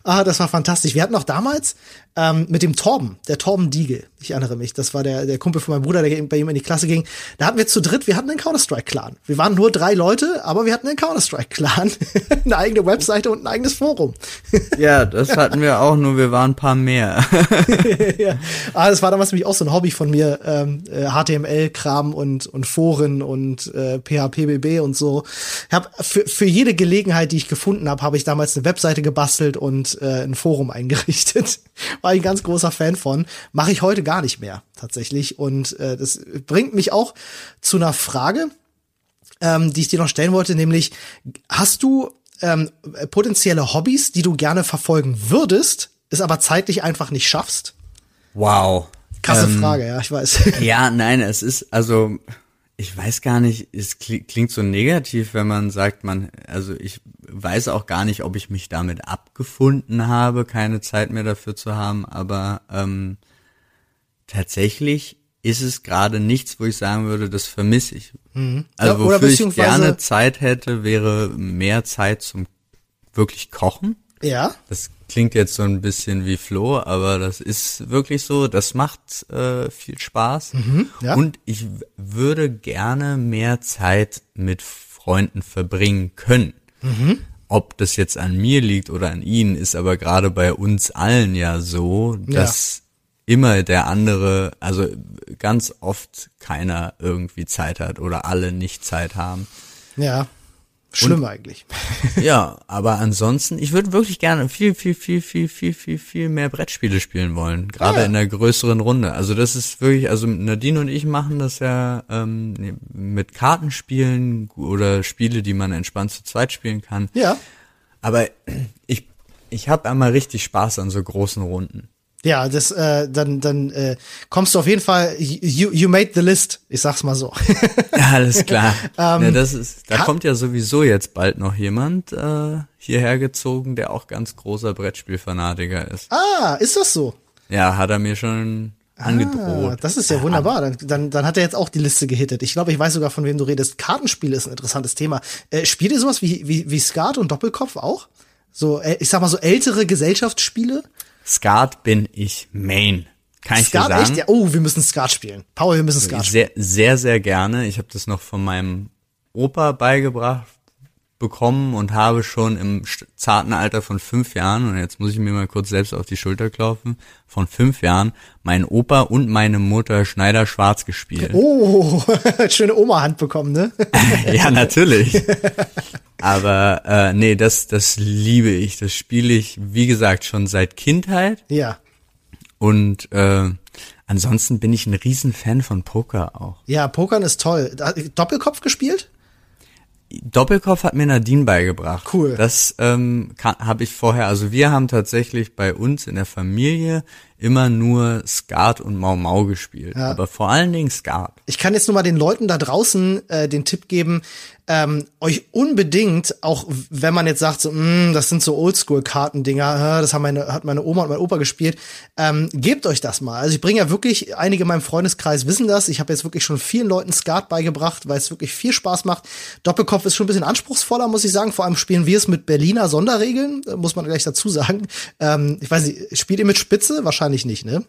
ah, das war fantastisch. Wir hatten auch damals ähm, mit dem Torben, der Torben Diegel, ich erinnere mich, das war der, der Kumpel von meinem Bruder, der bei ihm in die Klasse ging. Da hatten wir zu dritt, wir hatten einen Counter-Strike-Clan. Wir waren nur drei Leute, aber wir hatten einen Counter-Strike-Clan, eine eigene Webseite und ein eigenes Forum. ja, das hatten wir auch, nur wir waren ein paar mehr. ja. Ah, das war damals nämlich auch so ein Hobby von mir, ähm, HTML-Kram äh, und, und Foren und äh, PHPBB und so. Ich hab für, für jede Gelegenheit, die ich gefunden habe, habe ich damals eine Webseite gebastelt und äh, ein Forum eingerichtet war ich ein ganz großer Fan von. Mache ich heute gar nicht mehr, tatsächlich. Und äh, das bringt mich auch zu einer Frage, ähm, die ich dir noch stellen wollte, nämlich, hast du ähm, potenzielle Hobbys, die du gerne verfolgen würdest, es aber zeitlich einfach nicht schaffst? Wow. Krasse ähm, Frage, ja, ich weiß. Ja, nein, es ist, also ich weiß gar nicht, es klingt so negativ, wenn man sagt, man, also ich weiß auch gar nicht, ob ich mich damit abgefunden habe, keine Zeit mehr dafür zu haben, aber ähm, tatsächlich ist es gerade nichts, wo ich sagen würde, das vermisse ich. Mhm. Also wofür ich gerne Zeit hätte, wäre mehr Zeit zum wirklich Kochen. Ja. Das klingt jetzt so ein bisschen wie Flo, aber das ist wirklich so, das macht äh, viel Spaß. Mhm, ja. Und ich würde gerne mehr Zeit mit Freunden verbringen können. Mhm. Ob das jetzt an mir liegt oder an ihnen, ist aber gerade bei uns allen ja so, dass ja. immer der andere, also ganz oft keiner irgendwie Zeit hat oder alle nicht Zeit haben. Ja. Schlimm und, eigentlich. ja, aber ansonsten, ich würde wirklich gerne viel, viel, viel, viel, viel, viel, viel mehr Brettspiele spielen wollen. Gerade ja. in der größeren Runde. Also das ist wirklich, also Nadine und ich machen das ja ähm, mit Kartenspielen oder Spiele, die man entspannt zu zweit spielen kann. Ja. Aber ich, ich habe einmal richtig Spaß an so großen Runden. Ja, das äh, dann dann äh, kommst du auf jeden Fall. You, you made the list. Ich sag's mal so. ja, alles klar. Ähm, ja, das ist, da kommt ja sowieso jetzt bald noch jemand äh, hierher gezogen, der auch ganz großer Brettspielfanatiker ist. Ah, ist das so? Ja, hat er mir schon angedroht. Ah, das ist ja wunderbar. Dann, dann, dann hat er jetzt auch die Liste gehittet. Ich glaube, ich weiß sogar, von wem du redest. Kartenspiele ist ein interessantes Thema. Äh, spielt ihr sowas wie, wie, wie Skat und Doppelkopf auch? So, äh, ich sag mal so ältere Gesellschaftsspiele? Skat bin ich Main. Kann ich Skat dir sagen? echt? Ja, oh, wir müssen Skat spielen. Paul, wir müssen Skat spielen. Sehr, sehr, sehr gerne. Ich habe das noch von meinem Opa beigebracht bekommen und habe schon im zarten Alter von fünf Jahren, und jetzt muss ich mir mal kurz selbst auf die Schulter klopfen, von fünf Jahren, mein Opa und meine Mutter Schneider Schwarz gespielt. Oh, schöne Oma-Hand bekommen, ne? ja, natürlich. Aber äh, nee, das, das liebe ich. Das spiele ich, wie gesagt, schon seit Kindheit. ja. Und äh, ansonsten bin ich ein Riesenfan von Poker auch. Ja, Pokern ist toll. Doppelkopf gespielt? Doppelkopf hat mir Nadine beigebracht. Cool. Das ähm, habe ich vorher, also wir haben tatsächlich bei uns in der Familie immer nur Skat und Mau Mau gespielt. Ja. Aber vor allen Dingen Skat. Ich kann jetzt nur mal den Leuten da draußen äh, den Tipp geben, ähm, euch unbedingt, auch wenn man jetzt sagt, so, mm, das sind so Oldschool-Kartendinger, das haben meine, hat meine Oma und mein Opa gespielt, ähm, gebt euch das mal. Also ich bringe ja wirklich, einige in meinem Freundeskreis wissen das, ich habe jetzt wirklich schon vielen Leuten Skat beigebracht, weil es wirklich viel Spaß macht. Doppelkopf ist schon ein bisschen anspruchsvoller, muss ich sagen. Vor allem spielen wir es mit Berliner Sonderregeln, äh, muss man gleich dazu sagen. Ähm, ich weiß nicht, spielt ihr mit Spitze? Wahrscheinlich nicht, ne?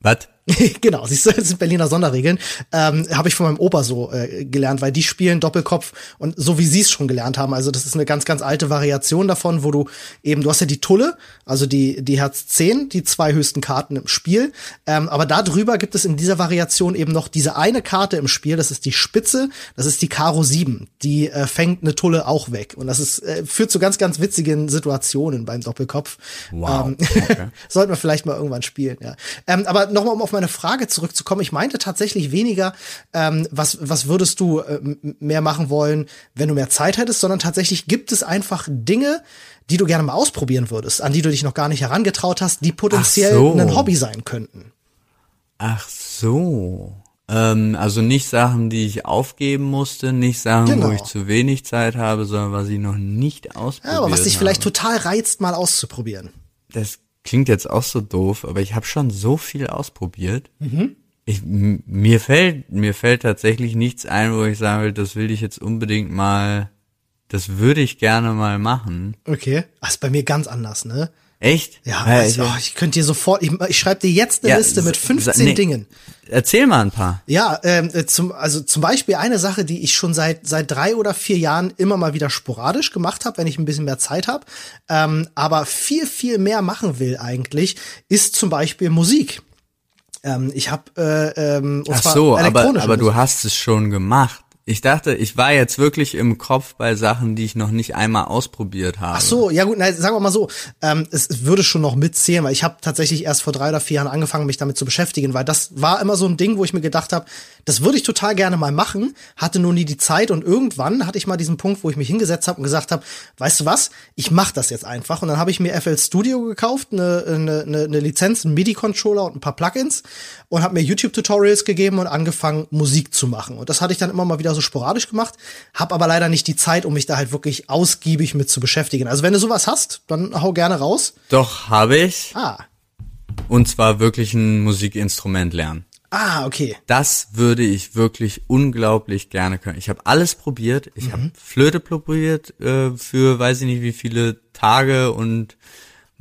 Was? genau, siehst du, das sind Berliner Sonderregeln. Ähm, Habe ich von meinem Opa so äh, gelernt, weil die spielen Doppelkopf und so wie sie es schon gelernt haben. Also das ist eine ganz, ganz alte Variation davon, wo du eben, du hast ja die Tulle, also die, die Herz 10, die zwei höchsten Karten im Spiel. Ähm, aber da drüber gibt es in dieser Variation eben noch diese eine Karte im Spiel, das ist die Spitze, das ist die Karo 7. Die äh, fängt eine Tulle auch weg. Und das ist, äh, führt zu ganz, ganz witzigen Situationen beim Doppelkopf. Wow, Ähm, okay. Sollten wir vielleicht mal irgendwann spielen, ja. Ähm, aber nochmal, um auf meine Frage zurückzukommen, ich meinte tatsächlich weniger, ähm, was, was würdest du äh, mehr machen wollen, wenn du mehr Zeit hättest, sondern tatsächlich gibt es einfach Dinge, die du gerne mal ausprobieren würdest, an die du dich noch gar nicht herangetraut hast, die potenziell so. ein Hobby sein könnten. Ach so. Ähm, also nicht Sachen, die ich aufgeben musste, nicht Sachen, Genau. wo ich zu wenig Zeit habe, sondern was ich noch nicht ausprobiert Ja, aber was dich habe. vielleicht total reizt, mal auszuprobieren. das klingt jetzt auch so doof, aber ich habe schon so viel ausprobiert. Mhm. Ich, mir fällt mir fällt tatsächlich nichts ein, wo ich sagen will, das will ich jetzt unbedingt mal, das würde ich gerne mal machen. Okay. Das ist bei mir ganz anders, ne? Echt? Ja, Weil also, oh, ich könnte dir sofort, ich, ich schreibe dir jetzt eine Ja, Liste mit sa- 15 nee. Dingen. Erzähl mal ein paar. Ja, ähm, äh, zum, also zum Beispiel eine Sache, die ich schon seit seit drei oder vier Jahren immer mal wieder sporadisch gemacht habe, wenn ich ein bisschen mehr Zeit habe, ähm, aber viel viel mehr machen will eigentlich, ist zum Beispiel Musik. Ähm, ich habe äh, ähm, und Ach so, aber, aber du hast es schon gemacht. Ich dachte, ich war jetzt wirklich im Kopf bei Sachen, die ich noch nicht einmal ausprobiert habe. Ach so, ja gut, nein, sagen wir mal so, ähm, es, es würde schon noch mitzählen, weil ich habe tatsächlich erst vor drei oder vier Jahren angefangen, mich damit zu beschäftigen, weil das war immer so ein Ding, wo ich mir gedacht habe, das würde ich total gerne mal machen, hatte nur nie die Zeit und irgendwann hatte ich mal diesen Punkt, wo ich mich hingesetzt habe und gesagt habe, weißt du was, ich mache das jetzt einfach und dann habe ich mir FL Studio gekauft, eine, eine, eine, eine Lizenz, einen MIDI-Controller und ein paar Plugins und habe mir YouTube-Tutorials gegeben und angefangen, Musik zu machen und das hatte ich dann immer mal wieder so sporadisch gemacht, habe aber leider nicht die Zeit, um mich da halt wirklich ausgiebig mit zu beschäftigen. Also wenn du sowas hast, dann hau gerne raus. Doch, habe ich. Ah, Und zwar wirklich ein Musikinstrument lernen. ah, okay. Das würde ich wirklich unglaublich gerne können. Ich habe alles probiert. Ich Mhm. habe Flöte probiert äh, für weiß ich nicht wie viele Tage und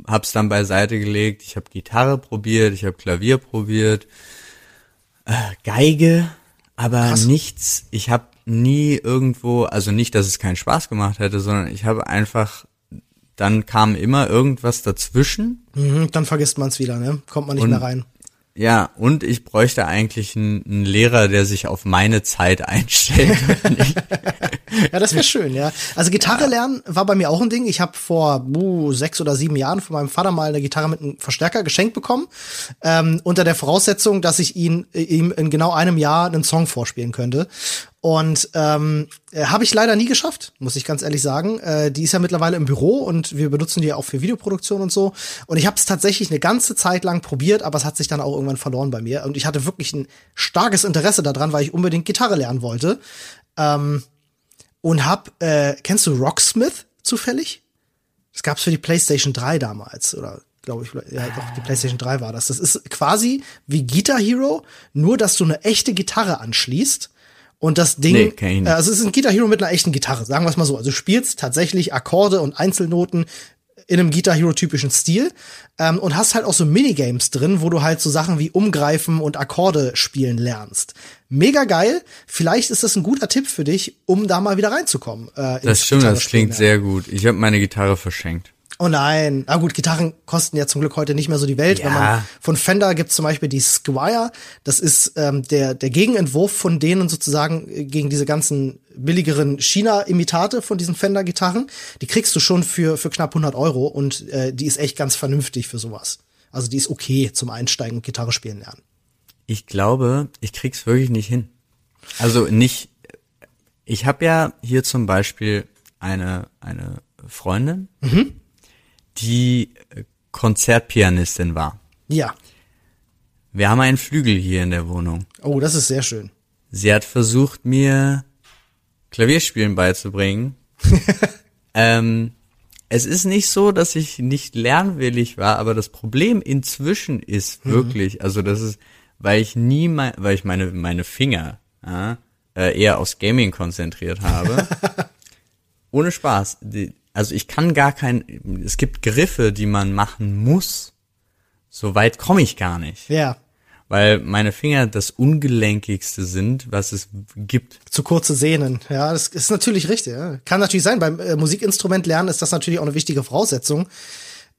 hab's dann beiseite gelegt. Ich habe Gitarre probiert, ich habe Klavier probiert, äh, Geige, aber Krass. nichts. Ich habe nie irgendwo, also nicht, dass es keinen Spaß gemacht hätte, sondern ich habe einfach, dann kam immer irgendwas dazwischen Mhm, dann vergisst man es wieder, ne? Kommt man nicht mehr rein. Ja, und ich bräuchte eigentlich einen, einen Lehrer, der sich auf meine Zeit einstellt. Ja, das wäre schön, ja. Also Gitarre lernen war bei mir auch ein Ding. Ich habe vor uh, sechs oder sieben Jahren von meinem Vater mal eine Gitarre mit einem Verstärker geschenkt bekommen, ähm, unter der Voraussetzung, dass ich ihn ihm in genau einem Jahr einen Song vorspielen könnte. Und ähm, äh, habe ich leider nie geschafft, muss ich ganz ehrlich sagen. Äh, die ist ja mittlerweile im Büro und wir benutzen die ja auch für Videoproduktion und so. Und ich habe es tatsächlich eine ganze Zeit lang probiert, aber es hat sich dann auch irgendwann verloren bei mir. Und ich hatte wirklich ein starkes Interesse daran, weil ich unbedingt Gitarre lernen wollte. Ähm, und hab, äh, kennst du Rocksmith zufällig? Das gab's für die PlayStation 3 damals, oder glaube ich, ja, doch, die PlayStation 3 war das. Das ist quasi wie Guitar Hero, nur dass du eine echte Gitarre anschließt und das Ding, Nee, äh, also es ist ein Guitar Hero mit einer echten Gitarre, sagen wir es mal so. Also du spielst tatsächlich Akkorde und Einzelnoten in einem Guitar Hero typischen Stil ähm, und hast halt auch so Minigames drin, wo du halt so Sachen wie Umgreifen und Akkorde spielen lernst. Mega geil. Vielleicht ist das ein guter Tipp für dich, um da mal wieder reinzukommen. Äh, Das stimmt, das klingt sehr gut. Ich habe meine Gitarre verschenkt. Oh nein. Na gut, Gitarren kosten ja zum Glück heute nicht mehr so die Welt. Wenn man, Ja. von Fender gibt's zum Beispiel die Squire. Das ist ähm, der, der Gegenentwurf von denen sozusagen äh, gegen diese ganzen billigeren China-Imitate von diesen Fender-Gitarren. Die kriegst du schon für, für knapp 100 Euro und äh, die ist echt ganz vernünftig für sowas. Also die ist okay zum Einsteigen und Gitarre spielen lernen. Ich glaube, ich krieg's wirklich nicht hin. Also nicht. Ich habe ja hier zum Beispiel eine eine Freundin, die äh, Konzertpianistin war. Ja. Wir haben einen Flügel hier in der Wohnung. Oh, das ist sehr schön. Sie hat versucht, mir Klavierspielen beizubringen. ähm, es ist nicht so, dass ich nicht lernwillig war, aber das Problem inzwischen ist wirklich, also das ist, weil ich nie, mein, weil ich meine meine Finger äh, eher aufs Gaming konzentriert habe. Ohne Spaß. Die, also ich kann gar kein, es gibt Griffe, die man machen muss. So weit komme ich gar nicht Ja. weil meine Finger das ungelenkigste sind, was es gibt. Zu kurze Sehnen. Ja, das ist natürlich richtig. Ja. Kann natürlich sein. Beim äh, Musikinstrument lernen ist das natürlich auch eine wichtige Voraussetzung.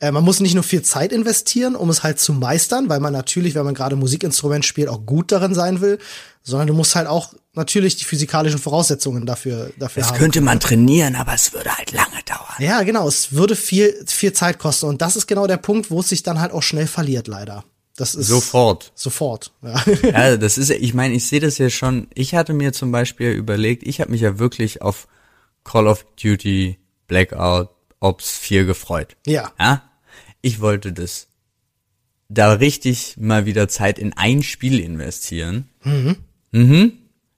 Äh, man muss nicht nur viel Zeit investieren, um es halt zu meistern, weil man natürlich, wenn man gerade Musikinstrument spielt, auch gut darin sein will, sondern du musst halt auch natürlich die physikalischen Voraussetzungen dafür, dafür Das haben. könnte man trainieren, aber es würde halt lange dauern. Ja, genau. Es würde viel, viel Zeit kosten. Und das ist genau der Punkt, wo es sich dann halt auch schnell verliert, leider. Das ist Sofort. Sofort. Ja. Ja, das ist, ich meine, ich sehe das ja schon. Ich hatte mir zum Beispiel überlegt, ich habe mich ja wirklich auf Call of Duty Blackout Ops 4 gefreut. ja. Ja, ich wollte das da richtig mal wieder Zeit in ein Spiel investieren. Mhm.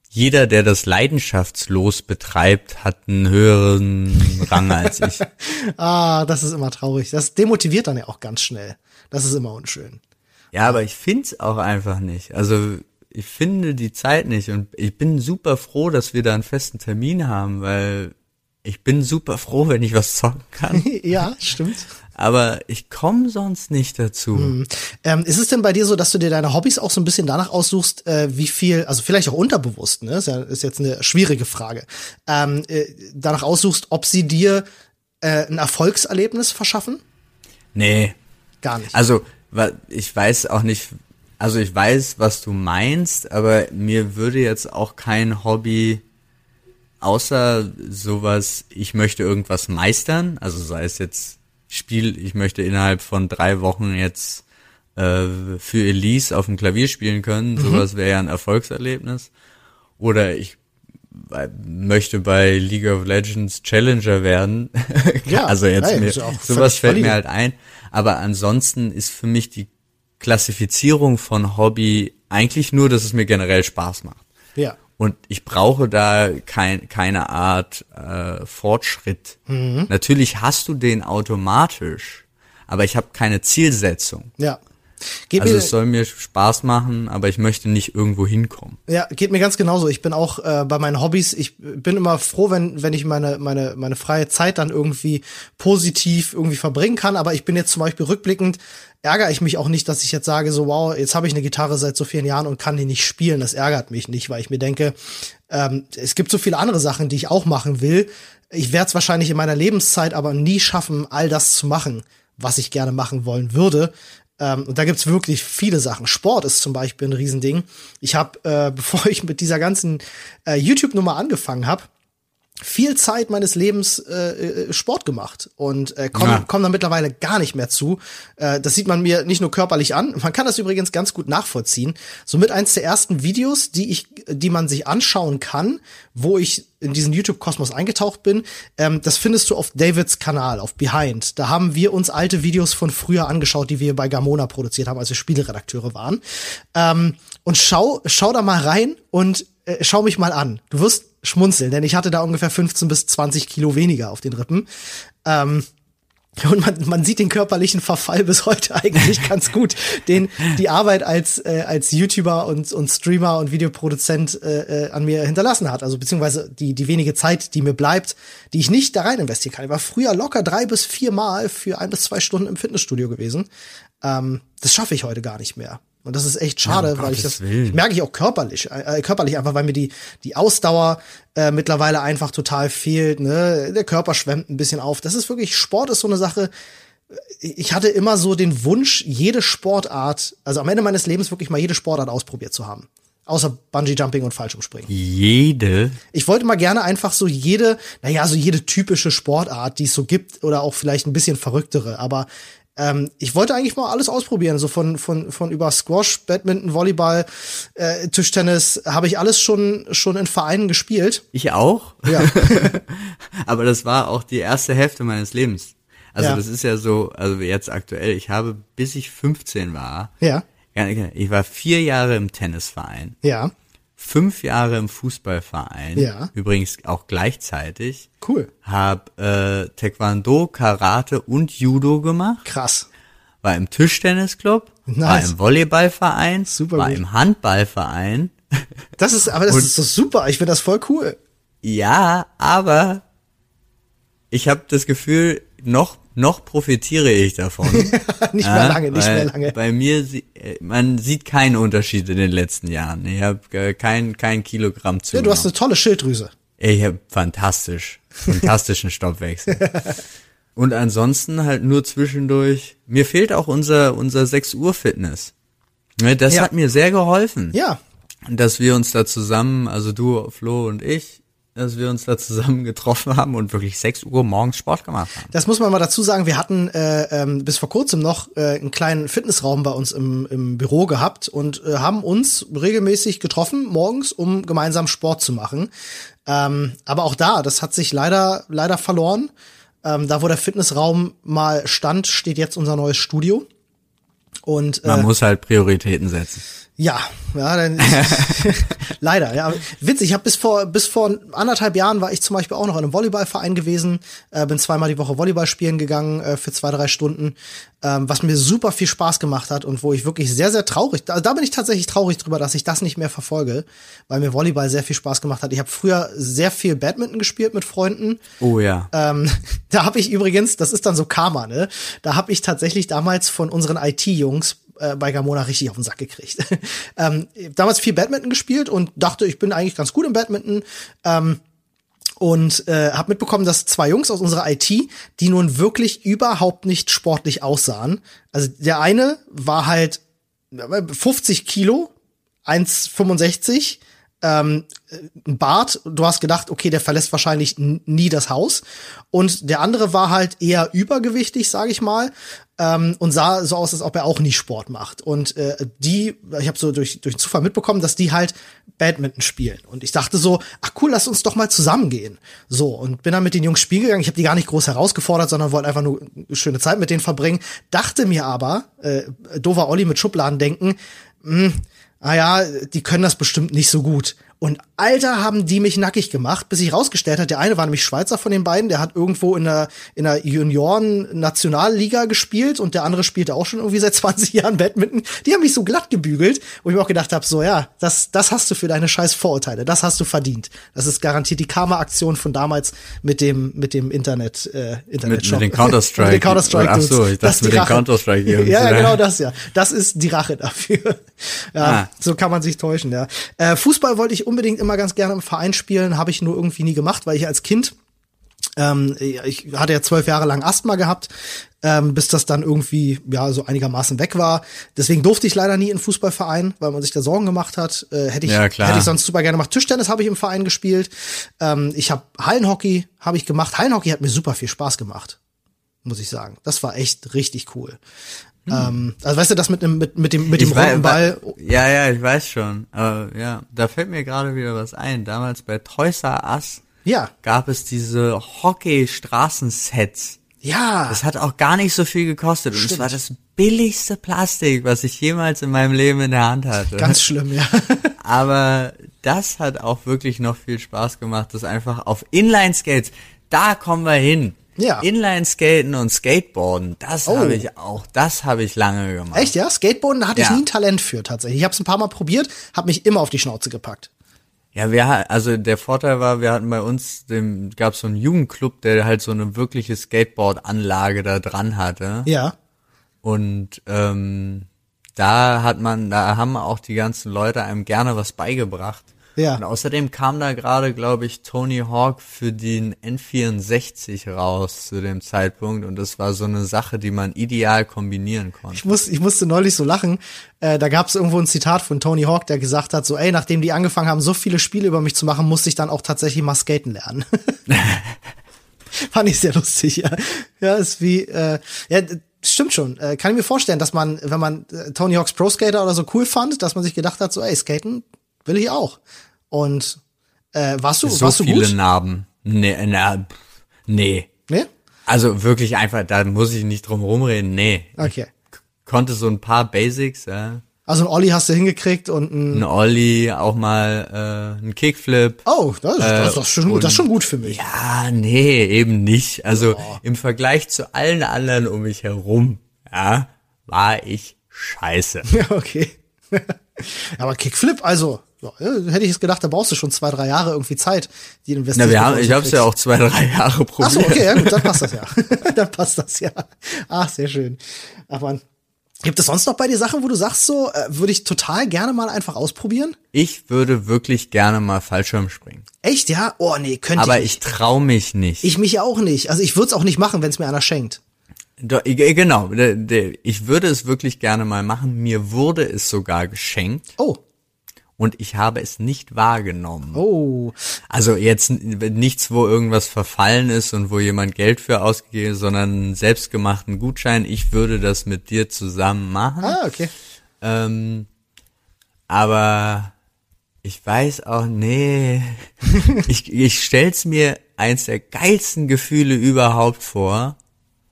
Jeder, der das leidenschaftslos betreibt, hat einen höheren Rang als ich. Ah, das ist immer traurig. Das demotiviert dann ja auch ganz schnell. Das ist immer unschön. Ja, aber ich find's auch einfach nicht. Also ich finde die Zeit nicht und ich bin super froh, dass wir da einen festen Termin haben, weil ich bin super froh, wenn ich was zocken kann. ja, stimmt. Aber ich komme sonst nicht dazu. Ähm, ist es denn bei dir so, dass du dir deine Hobbys auch so ein bisschen danach aussuchst, äh, wie viel, also vielleicht auch unterbewusst, ne, ist, ja, ist jetzt eine schwierige Frage, ähm, äh, danach aussuchst, ob sie dir äh, ein Erfolgserlebnis verschaffen? Nee, Gar nicht. Also, ich weiß auch nicht, also ich weiß, was du meinst, aber mir würde jetzt auch kein Hobby außer sowas, ich möchte irgendwas meistern, also sei es jetzt Spiel, ich möchte innerhalb von drei Wochen jetzt äh, für Elise auf dem Klavier spielen können, sowas wäre ja ein Erfolgserlebnis. Oder ich äh, möchte bei League of Legends Challenger werden. Ja, also jetzt nein, mir, sowas fällt mir halt ein. Aber ansonsten ist für mich die Klassifizierung von Hobby eigentlich nur, dass es mir generell Spaß macht. ja. Und ich brauche da kein, keine Art äh, Fortschritt. Mhm. Natürlich hast du den automatisch, aber ich habe keine Zielsetzung. Ja. Geht Also mir, es soll mir Spaß machen, aber ich möchte nicht irgendwo hinkommen. Ja, geht mir ganz genauso. Ich bin auch äh, bei meinen Hobbys, ich bin immer froh, wenn, wenn ich meine, meine, meine freie Zeit dann irgendwie positiv irgendwie verbringen kann. Aber ich bin jetzt zum Beispiel rückblickend, ärgere ich mich auch nicht, dass ich jetzt sage, so wow, jetzt habe ich eine Gitarre seit so vielen Jahren und kann die nicht spielen. Das ärgert mich nicht, weil ich mir denke, ähm, es gibt so viele andere Sachen, die ich auch machen will. Ich werde es wahrscheinlich in meiner Lebenszeit aber nie schaffen, all das zu machen, was ich gerne machen wollen würde. Ähm, und da gibt's wirklich viele Sachen. Sport ist zum Beispiel ein Riesending. Ich habe, äh, bevor ich mit dieser ganzen äh, YouTube-Nummer angefangen habe, viel Zeit meines Lebens äh, äh Sport gemacht und äh, komme ja. komm da mittlerweile gar nicht mehr zu. Äh, das sieht man mir nicht nur körperlich an, man kann das übrigens ganz gut nachvollziehen. Somit eins der ersten Videos, die ich, die man sich anschauen kann, wo ich in diesen YouTube-Kosmos eingetaucht bin, ähm, das findest du auf Davids Kanal, auf Behind. Da haben wir uns alte Videos von früher angeschaut, die wir bei Gamona produziert haben, als wir Spieleredakteure waren. Ähm, und schau, schau da mal rein und äh, schau mich mal an. Du wirst schmunzeln, denn ich hatte da ungefähr 15 bis 20 Kilo weniger auf den Rippen. Ähm, und man, man sieht den körperlichen Verfall bis heute eigentlich ganz gut, den die Arbeit als äh, als YouTuber und und Streamer und Videoproduzent äh, äh, an mir hinterlassen hat. Also beziehungsweise die die wenige Zeit, die mir bleibt, die ich nicht da rein investieren kann. Ich war früher locker drei bis vier Mal für ein bis zwei Stunden im Fitnessstudio gewesen. Ähm, das schaffe ich heute gar nicht mehr. Und das ist echt schade, ja, weil ich das ich merke ich auch körperlich, äh, äh, körperlich einfach, weil mir die die Ausdauer äh, mittlerweile einfach total fehlt. Ne? Der Körper schwemmt ein bisschen auf. Das ist wirklich Sport ist so eine Sache. Ich hatte immer so den Wunsch, jede Sportart, also am Ende meines Lebens wirklich mal jede Sportart ausprobiert zu haben. Außer Bungee Jumping und Fallschirmspringen. Jede? Ich wollte mal gerne einfach so jede, naja, so jede typische Sportart, die es so gibt, oder auch vielleicht ein bisschen verrücktere, aber ähm, ich wollte eigentlich mal alles ausprobieren, so von, von, von über Squash, Badminton, Volleyball, äh, Tischtennis, habe ich alles schon, schon in Vereinen gespielt. Ich auch. Ja. Aber das war auch die erste Hälfte meines Lebens. Also ja. das ist ja so, also jetzt aktuell, ich habe, bis ich 15 war, ja. ich war vier Jahre im Tennisverein. Ja fünf Jahre im Fußballverein. Ja. Übrigens auch gleichzeitig. Cool. Hab äh, Taekwondo, Karate und Judo gemacht. Krass. War im Tischtennisclub. Nice. War im Volleyballverein. Super War gut. im Handballverein. Das ist, aber das und, ist so super. Ich finde das voll cool. Ja, aber ich habe das Gefühl, noch noch profitiere ich davon. nicht mehr lange, nicht mehr lange. Bei mir, äh, man sieht keinen Unterschied in den letzten Jahren. Ich habe äh, kein, kein Kilogramm zu. Ja, du hast eine tolle Schilddrüse. Ich habe fantastisch, fantastischen Stoffwechsel. Und ansonsten halt nur zwischendurch. Mir fehlt auch unser, unser 6 Uhr Fitness. Ne, das ja. hat mir sehr geholfen. Ja. Dass wir uns da zusammen, also du, Flo und ich, dass wir uns da zusammen getroffen haben und wirklich 6 Uhr morgens Sport gemacht haben. Das muss man mal dazu sagen. Wir hatten äh, ähm, bis vor kurzem noch äh, einen kleinen Fitnessraum bei uns im, im Büro gehabt und äh, haben uns regelmäßig getroffen morgens, um gemeinsam Sport zu machen. Ähm, aber auch da, das hat sich leider leider verloren. Ähm, da, wo der Fitnessraum mal stand, steht jetzt unser neues Studio. Und äh, man muss halt Prioritäten setzen. Ja, ja, dann leider, ja. Witzig, ich habe bis vor bis vor anderthalb Jahren war ich zum Beispiel auch noch in einem Volleyballverein gewesen, äh, bin zweimal die Woche Volleyball spielen gegangen äh, für zwei, drei Stunden, ähm, was mir super viel Spaß gemacht hat und wo ich wirklich sehr, sehr traurig, da, da bin ich tatsächlich traurig drüber, dass ich das nicht mehr verfolge, weil mir Volleyball sehr viel Spaß gemacht hat. Ich habe früher sehr viel Badminton gespielt mit Freunden. Oh ja. Ähm, da habe ich übrigens, das ist dann so Karma, ne? Da habe ich tatsächlich damals von unseren IT-Jungs äh, bei Gamona richtig auf den Sack gekriegt. ähm, damals viel Badminton gespielt und dachte, ich bin eigentlich ganz gut im Badminton. Ähm, und äh, habe mitbekommen, dass zwei Jungs aus unserer IT, die nun wirklich überhaupt nicht sportlich aussahen. Also der eine war halt 50 Kilo, 1,65 ähm, ein Bart. Du hast gedacht, okay, der verlässt wahrscheinlich nie das Haus. Und der andere war halt eher übergewichtig, sage ich mal, ähm, und sah so aus, als ob er auch nie Sport macht. Und äh, die, ich habe so durch durch Zufall mitbekommen, dass die halt Badminton spielen. Und ich dachte so, ach cool, lass uns doch mal zusammengehen. So und bin dann mit den Jungs spielen gegangen. Ich habe die gar nicht groß herausgefordert, sondern wollte einfach nur eine schöne Zeit mit denen verbringen. Dachte mir aber, äh, dover Olli mit Schubladen denken. Mh, hm, ah ja, die können das bestimmt nicht so gut. Und Alter, haben die mich nackig gemacht, bis sich rausgestellt hat, der eine war nämlich Schweizer von den beiden, der hat irgendwo in der, in der Junioren-Nationalliga gespielt und der andere spielte auch schon irgendwie seit 20 Jahren Badminton. Die haben mich so glatt gebügelt, wo ich mir auch gedacht habe, so ja, das, das hast du für deine scheiß Vorurteile, das hast du verdient. Das ist garantiert die Karma-Aktion von damals mit dem, mit dem Internet, äh, Internet mit, mit den Counter-Strike. mit den Counter-Strike. Ach so, ich dachte mit den Counter-Strike. ja, ja, genau das, ja. Das ist die Rache dafür. ja, ah. so kann man sich täuschen, ja. Äh, Fußball wollte ich unbedingt immer ganz gerne im Verein spielen, habe ich nur irgendwie nie gemacht, weil ich als Kind Ähm, ich hatte ja zwölf Jahre lang Asthma gehabt, ähm, bis das dann irgendwie ja so einigermaßen weg war. Deswegen durfte ich leider nie in Fußballverein, weil man sich da Sorgen gemacht hat. Äh, hätte ich Ja, klar. hätte ich sonst super gerne gemacht. Tischtennis habe ich im Verein gespielt. Ähm, ich habe Hallenhockey habe ich gemacht. Hallenhockey hat mir super viel Spaß gemacht, muss ich sagen. Das war echt richtig cool. Ähm, also weißt du, das mit dem mit, mit dem mit dem Hm. Ich wei- runden Ball. Ja, ja, ich weiß schon. Aber ja, da fällt mir gerade wieder was ein. Damals bei Toys R Us Ja, gab es diese Hockey-Straßensets. ja. Das hat auch gar nicht so viel gekostet. Und es war das billigste Plastik, was ich jemals in meinem Leben in der Hand hatte. Ganz schlimm, ja. Aber das hat auch wirklich noch viel Spaß gemacht, das einfach auf Inline-Skates, da kommen wir hin. Ja. Inline-Skaten und Skateboarden, das Oh. habe ich auch, das habe ich lange gemacht. Echt, ja? Skateboarden, da hatte ich Ja. nie ein Talent für tatsächlich. Ich habe es ein paar Mal probiert, habe mich immer auf die Schnauze gepackt. Ja, wir also der Vorteil war, wir hatten bei uns, dem gab so einen Jugendclub, der halt so eine wirkliche Skateboard-Anlage da dran hatte. Ja. Und ähm, da hat man, da haben auch die ganzen Leute einem gerne was beigebracht. Ja. Und außerdem kam da gerade, glaube ich, Tony Hawk für den N64 raus zu dem Zeitpunkt und das war so eine Sache, die man ideal kombinieren konnte. Ich, muss, ich musste neulich so lachen. Äh, da gab es irgendwo ein Zitat von Tony Hawk, der gesagt hat, so, ey, nachdem die angefangen haben, so viele Spiele über mich zu machen, musste ich dann auch tatsächlich mal skaten lernen. Fand ich sehr lustig, ja. Ja, ist wie, äh, ja, stimmt schon. Äh, kann ich mir vorstellen, dass man, wenn man äh, Tony Hawks Pro Skater oder so cool fand, dass man sich gedacht hat, so, ey, skaten will ich auch. Und äh, warst du, so warst du viele gut? Narben. Nee, na, nee. Nee? Also wirklich einfach, da muss ich nicht drum rumreden, nee. Okay. Konnte so ein paar Basics, ja. Also ein Olli hast du hingekriegt und ein, Ein Ollie, auch mal äh, ein Kickflip. oh, das, ist- das, ist schon, gut, das ist schon gut für mich. Ja, nee, eben nicht. Also im Vergleich zu allen anderen um mich herum, ja, war ich scheiße. Ja, okay. Aber Kickflip, also, ja, hätte ich jetzt gedacht, da brauchst du schon zwei, drei Jahre irgendwie Zeit, die du investierst. Na, wir haben, ich habe es ja auch zwei, drei Jahre probiert. Ach so, okay, ja gut, dann passt das ja. dann passt das ja. Ach, sehr schön. Ach man. Gibt es sonst noch bei dir Sachen, wo du sagst, so, äh, würde ich total gerne mal einfach ausprobieren? Ich würde wirklich gerne mal Fallschirm springen. Echt, ja? Oh, nee, könnte Aber ich ich nicht. trau mich nicht. Ich mich auch nicht. Also ich würde es auch nicht machen, wenn es mir einer schenkt. Doch, ich- genau, ich würde es wirklich gerne mal machen. Mir wurde es sogar geschenkt Oh, und ich habe es nicht wahrgenommen. oh. Also jetzt nichts, wo irgendwas verfallen ist und wo jemand Geld für ausgegeben, sondern einen selbstgemachten Gutschein. Ich würde das mit dir zusammen machen. Ah, okay. Ähm, aber ich weiß auch, nee. ich, ich stell's mir eins der geilsten Gefühle überhaupt vor,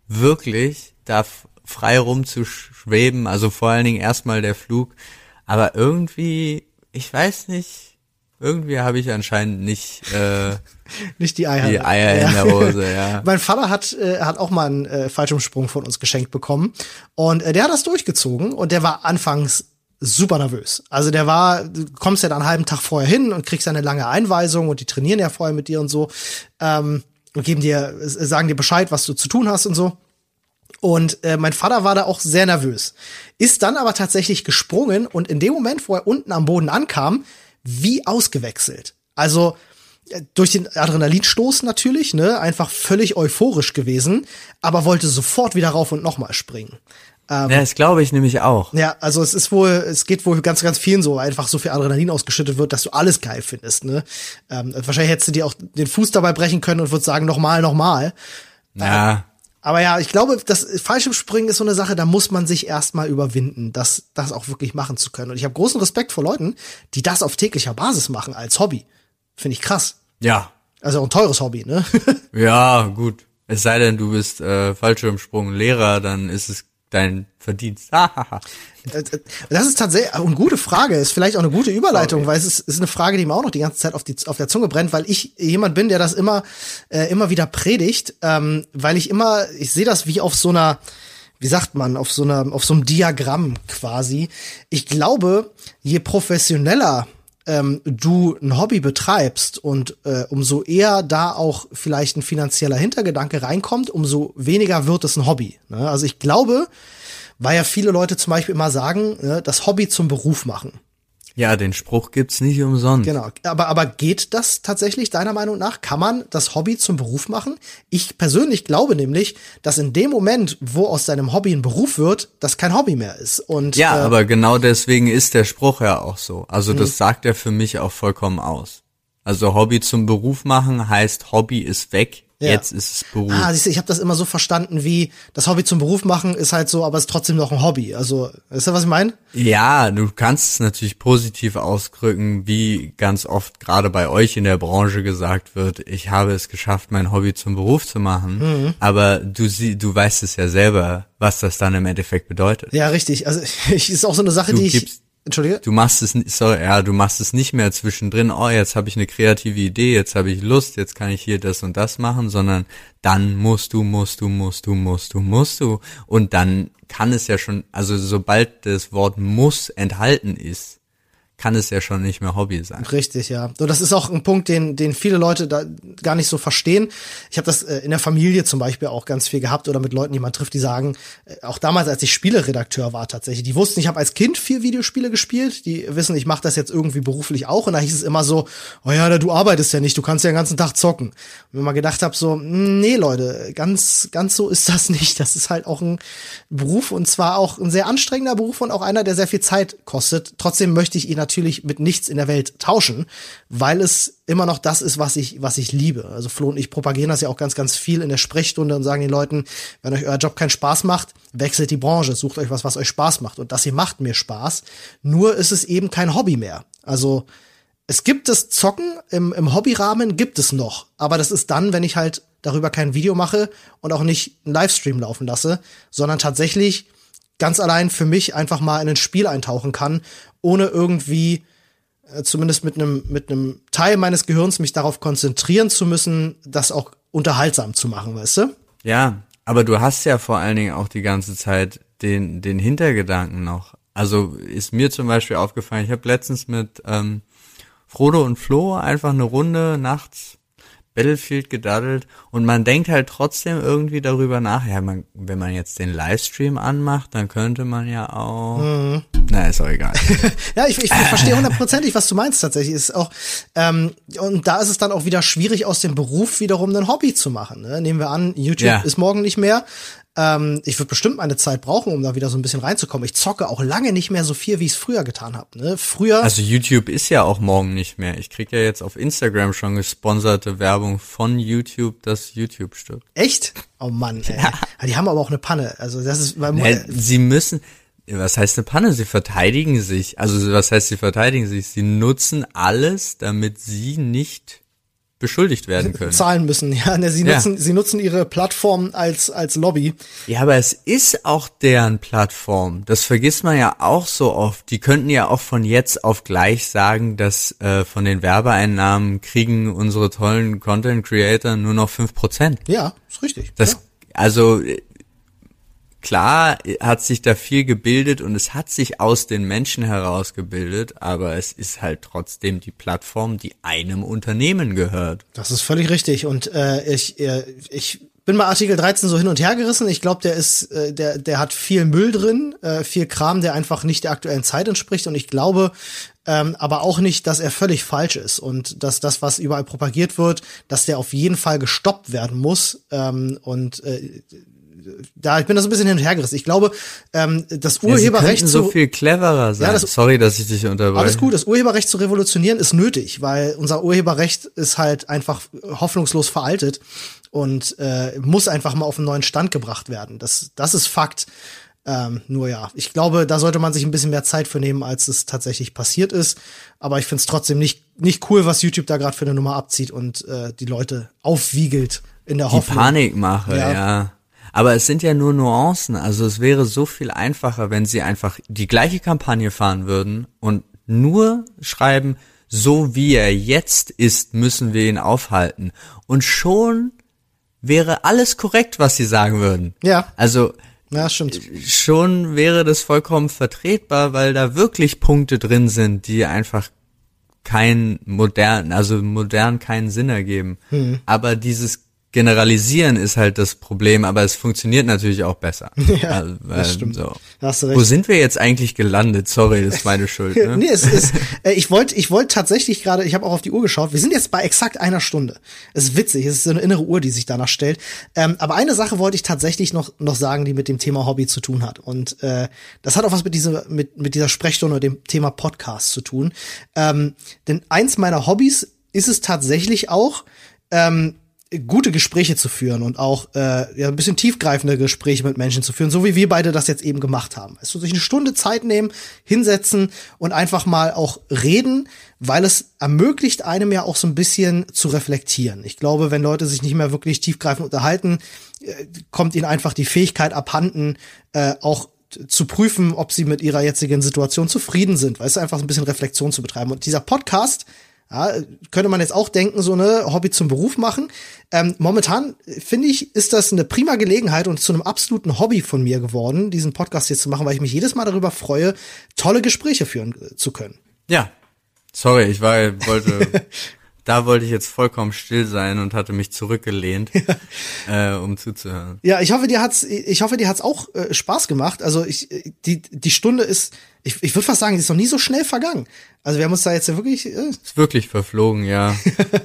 wirklich da frei rumzuschweben, also vor allen Dingen erstmal der Flug. Aber irgendwie, ich weiß nicht, irgendwie habe ich anscheinend nicht äh, Nicht die Eier. die Eier in der Hose, ja. Mein Vater hat, äh, hat auch mal einen äh, Fallschirmsprung von uns geschenkt bekommen. Und äh, der hat das durchgezogen und der war anfangs super nervös. Also der war, du kommst ja dann einen halben Tag vorher hin und kriegst eine lange Einweisung und die trainieren ja vorher mit dir und so. Ähm, und geben dir, sagen dir Bescheid, was du zu tun hast und so. Und äh, mein Vater war da auch sehr nervös. Ist dann aber tatsächlich gesprungen und in dem Moment, wo er unten am Boden ankam, wie ausgewechselt. Also äh, durch den Adrenalinstoß natürlich, ne, einfach völlig euphorisch gewesen, aber wollte sofort wieder rauf und nochmal springen. Ja, das glaube ich nämlich auch. Ja, also es ist wohl, es geht wohl ganz, ganz vielen so, einfach so viel Adrenalin ausgeschüttet wird, dass du alles geil findest, ne? Ähm, wahrscheinlich hättest du dir auch den Fuß dabei brechen können und würdest sagen, nochmal, nochmal. Ja, Aber ja, ich glaube, das Fallschirmspringen ist so eine Sache, da muss man sich erstmal überwinden, das, das auch wirklich machen zu können. Und ich habe großen Respekt vor Leuten, die das auf täglicher Basis machen als Hobby. Finde ich krass. ja, Also auch ein teures Hobby, ne? Ja, gut. Es sei denn, du bist äh, Fallschirmsprung-Lehrer, dann ist es dein Verdienst. Das ist tatsächlich eine gute Frage, ist vielleicht auch eine gute Überleitung, weil es ist, ist eine Frage, die mir auch noch die ganze Zeit auf, die, auf der Zunge brennt, weil ich jemand bin, der das immer, äh, immer wieder predigt, ähm, weil ich immer, ich sehe das wie auf so einer, wie sagt man, auf so einer, auf so einem Diagramm quasi. Ich glaube, je professioneller ähm, du ein Hobby betreibst und äh, umso eher da auch vielleicht ein finanzieller Hintergedanke reinkommt, umso weniger wird es ein Hobby. Ne? Also ich glaube, weil ja viele Leute zum Beispiel immer sagen, ne, das Hobby zum Beruf machen. Ja, den Spruch gibt's nicht umsonst. Genau. Aber, aber geht das tatsächlich deiner Meinung nach? Kann man das Hobby zum Beruf machen? Ich persönlich glaube nämlich, dass in dem Moment, wo aus deinem Hobby ein Beruf wird, das kein Hobby mehr ist. Und, Ja, äh, aber genau deswegen ist der Spruch ja auch so. Also das sagt er für mich auch vollkommen aus. Also Hobby zum Beruf machen heißt Hobby ist weg, Ja. jetzt ist es Beruf. Ah, siehst du, ich habe das immer so verstanden, wie das Hobby zum Beruf machen ist halt so, aber es ist trotzdem noch ein Hobby. Also, weißt du, was ich meine? Ja, du kannst es natürlich positiv ausdrücken, wie ganz oft gerade bei euch in der Branche gesagt wird, ich habe es geschafft, mein Hobby zum Beruf zu machen. Mhm. Aber du sie, du weißt es ja selber, was das dann im Endeffekt bedeutet. Ja, richtig. Also, ich, ist auch so eine Sache, Du die ich. Entschuldige? Du machst es, sorry, ja, du machst es nicht mehr zwischendrin, oh, jetzt habe ich eine kreative Idee, jetzt habe ich Lust, jetzt kann ich hier das und das machen, sondern dann musst du, musst du, musst du, musst du, musst du. Und dann kann es ja schon, also sobald das Wort muss enthalten ist, kann es ja schon nicht mehr Hobby sein. Richtig, ja. So, das ist auch ein Punkt, den, den viele Leute da gar nicht so verstehen. Ich habe das äh, in der Familie zum Beispiel auch ganz viel gehabt oder mit Leuten, die man trifft, die sagen, äh, auch damals, als ich Spieleredakteur war tatsächlich, die wussten, ich habe als Kind viel Videospiele gespielt, die wissen, ich mache das jetzt irgendwie beruflich auch und da hieß es immer so, oh ja, du arbeitest ja nicht, du kannst ja den ganzen Tag zocken. Und wenn man gedacht habe, so, mm, nee Leute, ganz, ganz so ist das nicht. Das ist halt auch ein Beruf und zwar auch ein sehr anstrengender Beruf und auch einer, der sehr viel Zeit kostet. Trotzdem möchte ich ihn natürlich mit nichts in der Welt tauschen, weil es immer noch das ist, was ich, was ich liebe. Also Flo und ich propagieren das ja auch ganz, ganz viel in der Sprechstunde und sagen den Leuten, wenn euch euer Job keinen Spaß macht, wechselt die Branche, sucht euch was, was euch Spaß macht. Und das hier macht mir Spaß. Nur ist es eben kein Hobby mehr. Also es gibt das Zocken im, im Hobbyrahmen gibt es noch, aber das ist dann, wenn ich halt darüber kein Video mache und auch nicht einen Livestream laufen lasse, sondern tatsächlich ganz allein für mich einfach mal in ein Spiel eintauchen kann, ohne irgendwie äh, zumindest mit einem mit einem Teil meines Gehirns mich darauf konzentrieren zu müssen, das auch unterhaltsam zu machen, weißt du? Ja, aber du hast ja vor allen Dingen auch die ganze Zeit den, den Hintergedanken noch. Also ist mir zum Beispiel aufgefallen, ich habe letztens mit ähm, Frodo und Flo einfach eine Runde nachts Battlefield gedaddelt und man denkt halt trotzdem irgendwie darüber nach, ja, man, wenn man jetzt den Livestream anmacht, dann könnte man ja auch. Mhm. Na, ist auch egal. Ja, ich, ich, ich verstehe hundertprozentig, was du meinst tatsächlich. Ist auch, ähm, und da ist es dann auch wieder schwierig, aus dem Beruf wiederum ein Hobby zu machen. Ne? Nehmen wir an, YouTube Ja. ist morgen nicht mehr. Ähm, ich würde bestimmt meine Zeit brauchen, um da wieder so ein bisschen reinzukommen. Ich zocke auch lange nicht mehr so viel, wie ich es früher getan habe. Ne? Früher. Also YouTube ist ja auch morgen nicht mehr. Ich krieg ja jetzt auf Instagram schon gesponserte Werbung von YouTube, das YouTube stirbt. echt? Oh Mann, ey. Ja, Die haben aber auch eine Panne. Also das ist weil, Hä, sie müssen, was heißt eine Panne? Sie verteidigen sich. Also was heißt sie verteidigen sich? Sie nutzen alles, damit sie nicht beschuldigt werden können. zahlen müssen. Ja, ne, sie Ja. nutzen, sie nutzen ihre Plattform als als Lobby. Ja, aber es ist auch deren Plattform. Das vergisst man ja auch so oft. Die könnten ja auch von jetzt auf gleich sagen, dass äh, von den Werbeeinnahmen kriegen unsere tollen Content Creator nur noch fünf Prozent. Ja, ist richtig. Das, ja. also klar hat sich da viel gebildet und es hat sich aus den Menschen herausgebildet, aber es ist halt trotzdem die Plattform, die einem Unternehmen gehört. Das ist völlig richtig. Und äh, ich, äh, ich bin bei Artikel 13 so hin und her gerissen. Ich glaube, der ist, äh, der, der hat viel Müll drin, äh, viel Kram, der einfach nicht der aktuellen Zeit entspricht. Und ich glaube ähm, aber auch nicht, dass er völlig falsch ist und dass das, was überall propagiert wird, dass der auf jeden Fall gestoppt werden muss. Ähm, und äh, da, ich bin da so ein bisschen hin und her gerissen. Ich glaube, ähm, das Ja, Urheberrecht könnten so viel cleverer sein. Ja, das- Sorry, dass ich dich unterbreche. alles gut, das Urheberrecht zu revolutionieren ist nötig, weil unser Urheberrecht ist halt einfach hoffnungslos veraltet und äh, muss einfach mal auf einen neuen Stand gebracht werden. Das, das ist Fakt. Ähm, nur ja, ich glaube, da sollte man sich ein bisschen mehr Zeit für nehmen, als es tatsächlich passiert ist. Aber ich finde es trotzdem nicht, nicht cool, was YouTube da gerade für eine Nummer abzieht und äh, die Leute aufwiegelt in der die Hoffnung. Panikmache, Ja. ja. Aber es sind ja nur Nuancen. Also es wäre so viel einfacher, wenn sie einfach die gleiche Kampagne fahren würden und nur schreiben, so wie er jetzt ist, müssen wir ihn aufhalten. Und schon wäre alles korrekt, was sie sagen würden. Ja. Also Ja, stimmt. schon wäre das vollkommen vertretbar, weil da wirklich Punkte drin sind, die einfach kein modern, also modern keinen Sinn ergeben. Aber dieses generalisieren ist halt das Problem, aber es funktioniert natürlich auch besser. Ja, Also, das ähm, stimmt. So. Hast du Wo recht. sind wir jetzt eigentlich gelandet? Sorry, das ist meine Schuld. Ne? nee, es ist, äh, ich wollte ich wollte tatsächlich gerade, ich habe auch auf die Uhr geschaut, wir sind jetzt bei exakt einer Stunde. Es ist witzig, es ist so eine innere Uhr, die sich danach stellt. Ähm, aber eine Sache wollte ich tatsächlich noch, noch sagen, die mit dem Thema Hobby zu tun hat. Und äh, das hat auch was mit, dieser mit, mit dieser Sprechstunde oder dem Thema Podcast zu tun. Ähm, denn eins meiner Hobbys ist es tatsächlich auch, ähm, gute Gespräche zu führen und auch äh, ja, ein bisschen tiefgreifende Gespräche mit Menschen zu führen, so wie wir beide das jetzt eben gemacht haben. Also sich eine Stunde Zeit nehmen, hinsetzen und einfach mal auch reden, weil es ermöglicht einem ja auch so ein bisschen zu reflektieren. Ich glaube, wenn Leute sich nicht mehr wirklich tiefgreifend unterhalten, äh, kommt ihnen einfach die Fähigkeit abhanden, äh, auch zu prüfen, ob sie mit ihrer jetzigen Situation zufrieden sind, weil es einfach ein bisschen Reflexion zu betreiben. Und dieser Podcast, ja, könnte man jetzt auch denken, so eine Hobby zum Beruf machen. Ähm, momentan finde ich, ist das eine prima Gelegenheit und zu einem absoluten Hobby von mir geworden, diesen Podcast jetzt zu machen, weil ich mich jedes Mal darüber freue, tolle Gespräche führen äh, zu können. Ja. Sorry, ich war, wollte, da wollte ich jetzt vollkommen still sein und hatte mich zurückgelehnt, äh, um zuzuhören. Ja, ich hoffe, dir hat's, ich hoffe, dir hat's auch äh, Spaß gemacht. Also ich, äh, die, die Stunde ist, ich, ich würde fast sagen, die ist noch nie so schnell vergangen. Also wir haben uns da jetzt wirklich, äh, Ist wirklich verflogen, ja.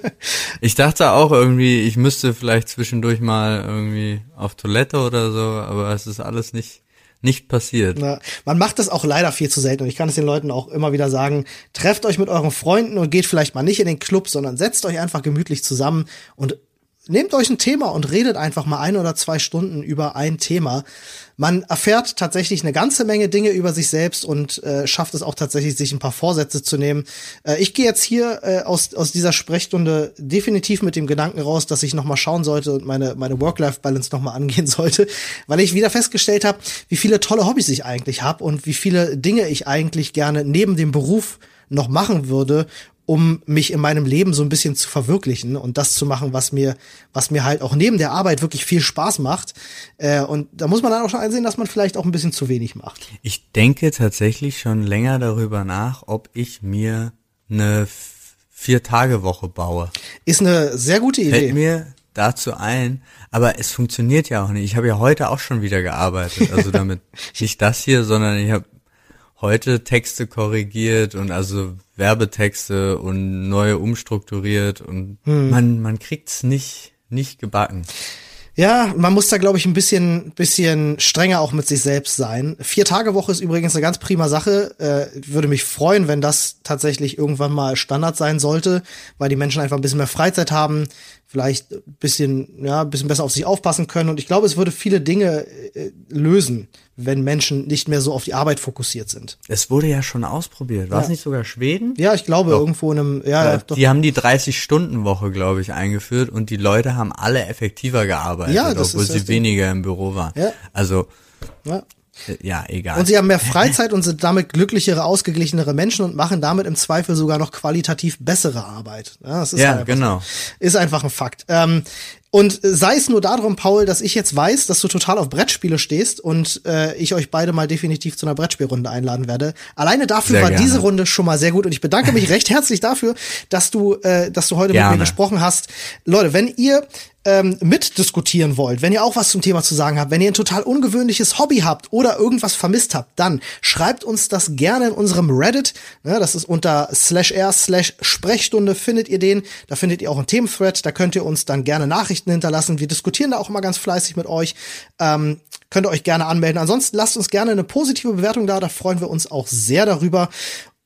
ich dachte auch irgendwie, ich müsste vielleicht zwischendurch mal irgendwie auf Toilette oder so, aber es ist alles nicht, nicht passiert. Na, man macht das auch leider viel zu selten und ich kann es den Leuten auch immer wieder sagen, trefft euch mit euren Freunden und geht vielleicht mal nicht in den Club, sondern setzt euch einfach gemütlich zusammen und nehmt euch ein Thema und redet einfach mal ein oder zwei Stunden über ein Thema. Man erfährt tatsächlich eine ganze Menge Dinge über sich selbst und äh, schafft es auch tatsächlich, sich ein paar Vorsätze zu nehmen. Äh, ich gehe jetzt hier äh, aus, aus dieser Sprechstunde definitiv mit dem Gedanken raus, dass ich noch mal schauen sollte und meine, meine Work-Life-Balance noch mal angehen sollte, weil ich wieder festgestellt habe, wie viele tolle Hobbys ich eigentlich habe und wie viele Dinge ich eigentlich gerne neben dem Beruf noch machen würde, um mich in meinem Leben so ein bisschen zu verwirklichen und das zu machen, was mir, was mir halt auch neben der Arbeit wirklich viel Spaß macht. Äh, und da muss man dann auch schon einsehen, dass man vielleicht auch ein bisschen zu wenig macht. Ich denke tatsächlich schon länger darüber nach, ob ich mir eine Vier-Tage-Woche baue. Ist eine sehr gute Idee. Fällt mir dazu ein, aber es funktioniert ja auch nicht. Ich habe ja heute auch schon wieder gearbeitet, also damit nicht das hier, sondern ich habe heute Texte korrigiert und also Werbetexte und neue umstrukturiert und Hm. man man kriegt's nicht nicht gebacken. Ja, man muss da, glaube ich, ein bisschen, bisschen strenger auch mit sich selbst sein. Vier Tage Woche ist übrigens eine ganz prima Sache. Äh, würde mich freuen, wenn das tatsächlich irgendwann mal Standard sein sollte, weil die Menschen einfach ein bisschen mehr Freizeit haben, vielleicht ein bisschen, ja, ein bisschen besser auf sich aufpassen können. Und ich glaube, es würde viele Dinge äh, lösen, wenn Menschen nicht mehr so auf die Arbeit fokussiert sind. Es wurde ja schon ausprobiert. War es Ja. nicht sogar Schweden? Ja, ich glaube, irgendwo in einem, ja, ja, doch. die haben die 30-Stunden-Woche, glaube ich, eingeführt und die Leute haben alle effektiver gearbeitet, Ja, das obwohl ist sie weniger im Büro waren. Ja. Also, ja. Äh, ja, egal. Und sie haben mehr Freizeit und sind damit glücklichere, ausgeglichenere Menschen und machen damit im Zweifel sogar noch qualitativ bessere Arbeit. Ja, das ist Ja, halt genau. Ist einfach ein Fakt. Ähm, und sei es nur darum, Paul, dass ich jetzt weiß, dass du total auf Brettspiele stehst und äh, ich euch beide mal definitiv zu einer Brettspielrunde einladen werde. Alleine dafür Sehr war gerne. diese Runde schon mal sehr gut und ich bedanke mich recht herzlich dafür, dass du, äh, dass du heute mit Gerne. mir gesprochen hast. Leute, wenn ihr ähm, mitdiskutieren wollt, wenn ihr auch was zum Thema zu sagen habt, wenn ihr ein total ungewöhnliches Hobby habt oder irgendwas vermisst habt, dann schreibt uns das gerne in unserem Reddit. Ne, das ist unter slash r slash Sprechstunde findet ihr den. Da findet ihr auch einen Thementhread. Da könnt ihr uns dann gerne Nachrichten hinterlassen. Wir diskutieren da auch immer ganz fleißig mit euch. Ähm, könnt ihr euch gerne anmelden. Ansonsten lasst uns gerne eine positive Bewertung da. Da freuen wir uns auch sehr darüber.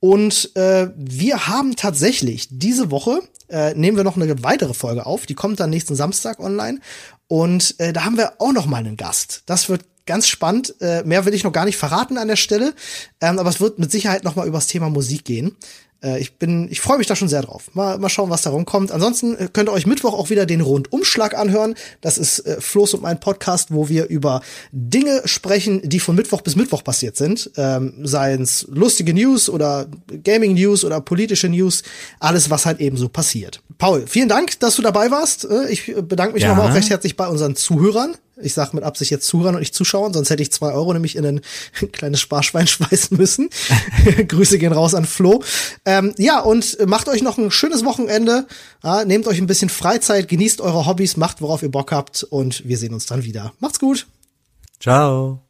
Und äh, wir haben tatsächlich diese Woche äh, nehmen wir noch eine weitere Folge auf. Die kommt dann nächsten Samstag online. Und äh, da haben wir auch noch mal einen Gast. Das wird ganz spannend. Äh, mehr will ich noch gar nicht verraten an der Stelle. Ähm, aber es wird mit Sicherheit noch mal über das Thema Musik gehen. Äh, ich bin, ich freue mich da schon sehr drauf. Mal, mal schauen, was da rumkommt. Ansonsten äh, könnt ihr euch Mittwoch auch wieder den Rundumschlag anhören. Das ist äh, Floß und mein Podcast, wo wir über Dinge sprechen, die von Mittwoch bis Mittwoch passiert sind. Ähm, Seien es lustige News oder Gaming News oder politische News. Alles, was halt eben so passiert. Paul, vielen Dank, dass du dabei warst. Äh, Ich bedanke mich Ja. nochmal auch recht herzlich bei unseren Zuhörern. Ich sage mit Absicht jetzt zuhören und nicht zuschauen, sonst hätte ich zwei Euro nämlich in ein kleines Sparschwein schmeißen müssen. Grüße gehen raus an Flo. Ähm, ja, und macht euch noch ein schönes Wochenende. Ja, nehmt euch ein bisschen Freizeit, genießt eure Hobbys, macht worauf ihr Bock habt und wir sehen uns dann wieder. Macht's gut. Ciao.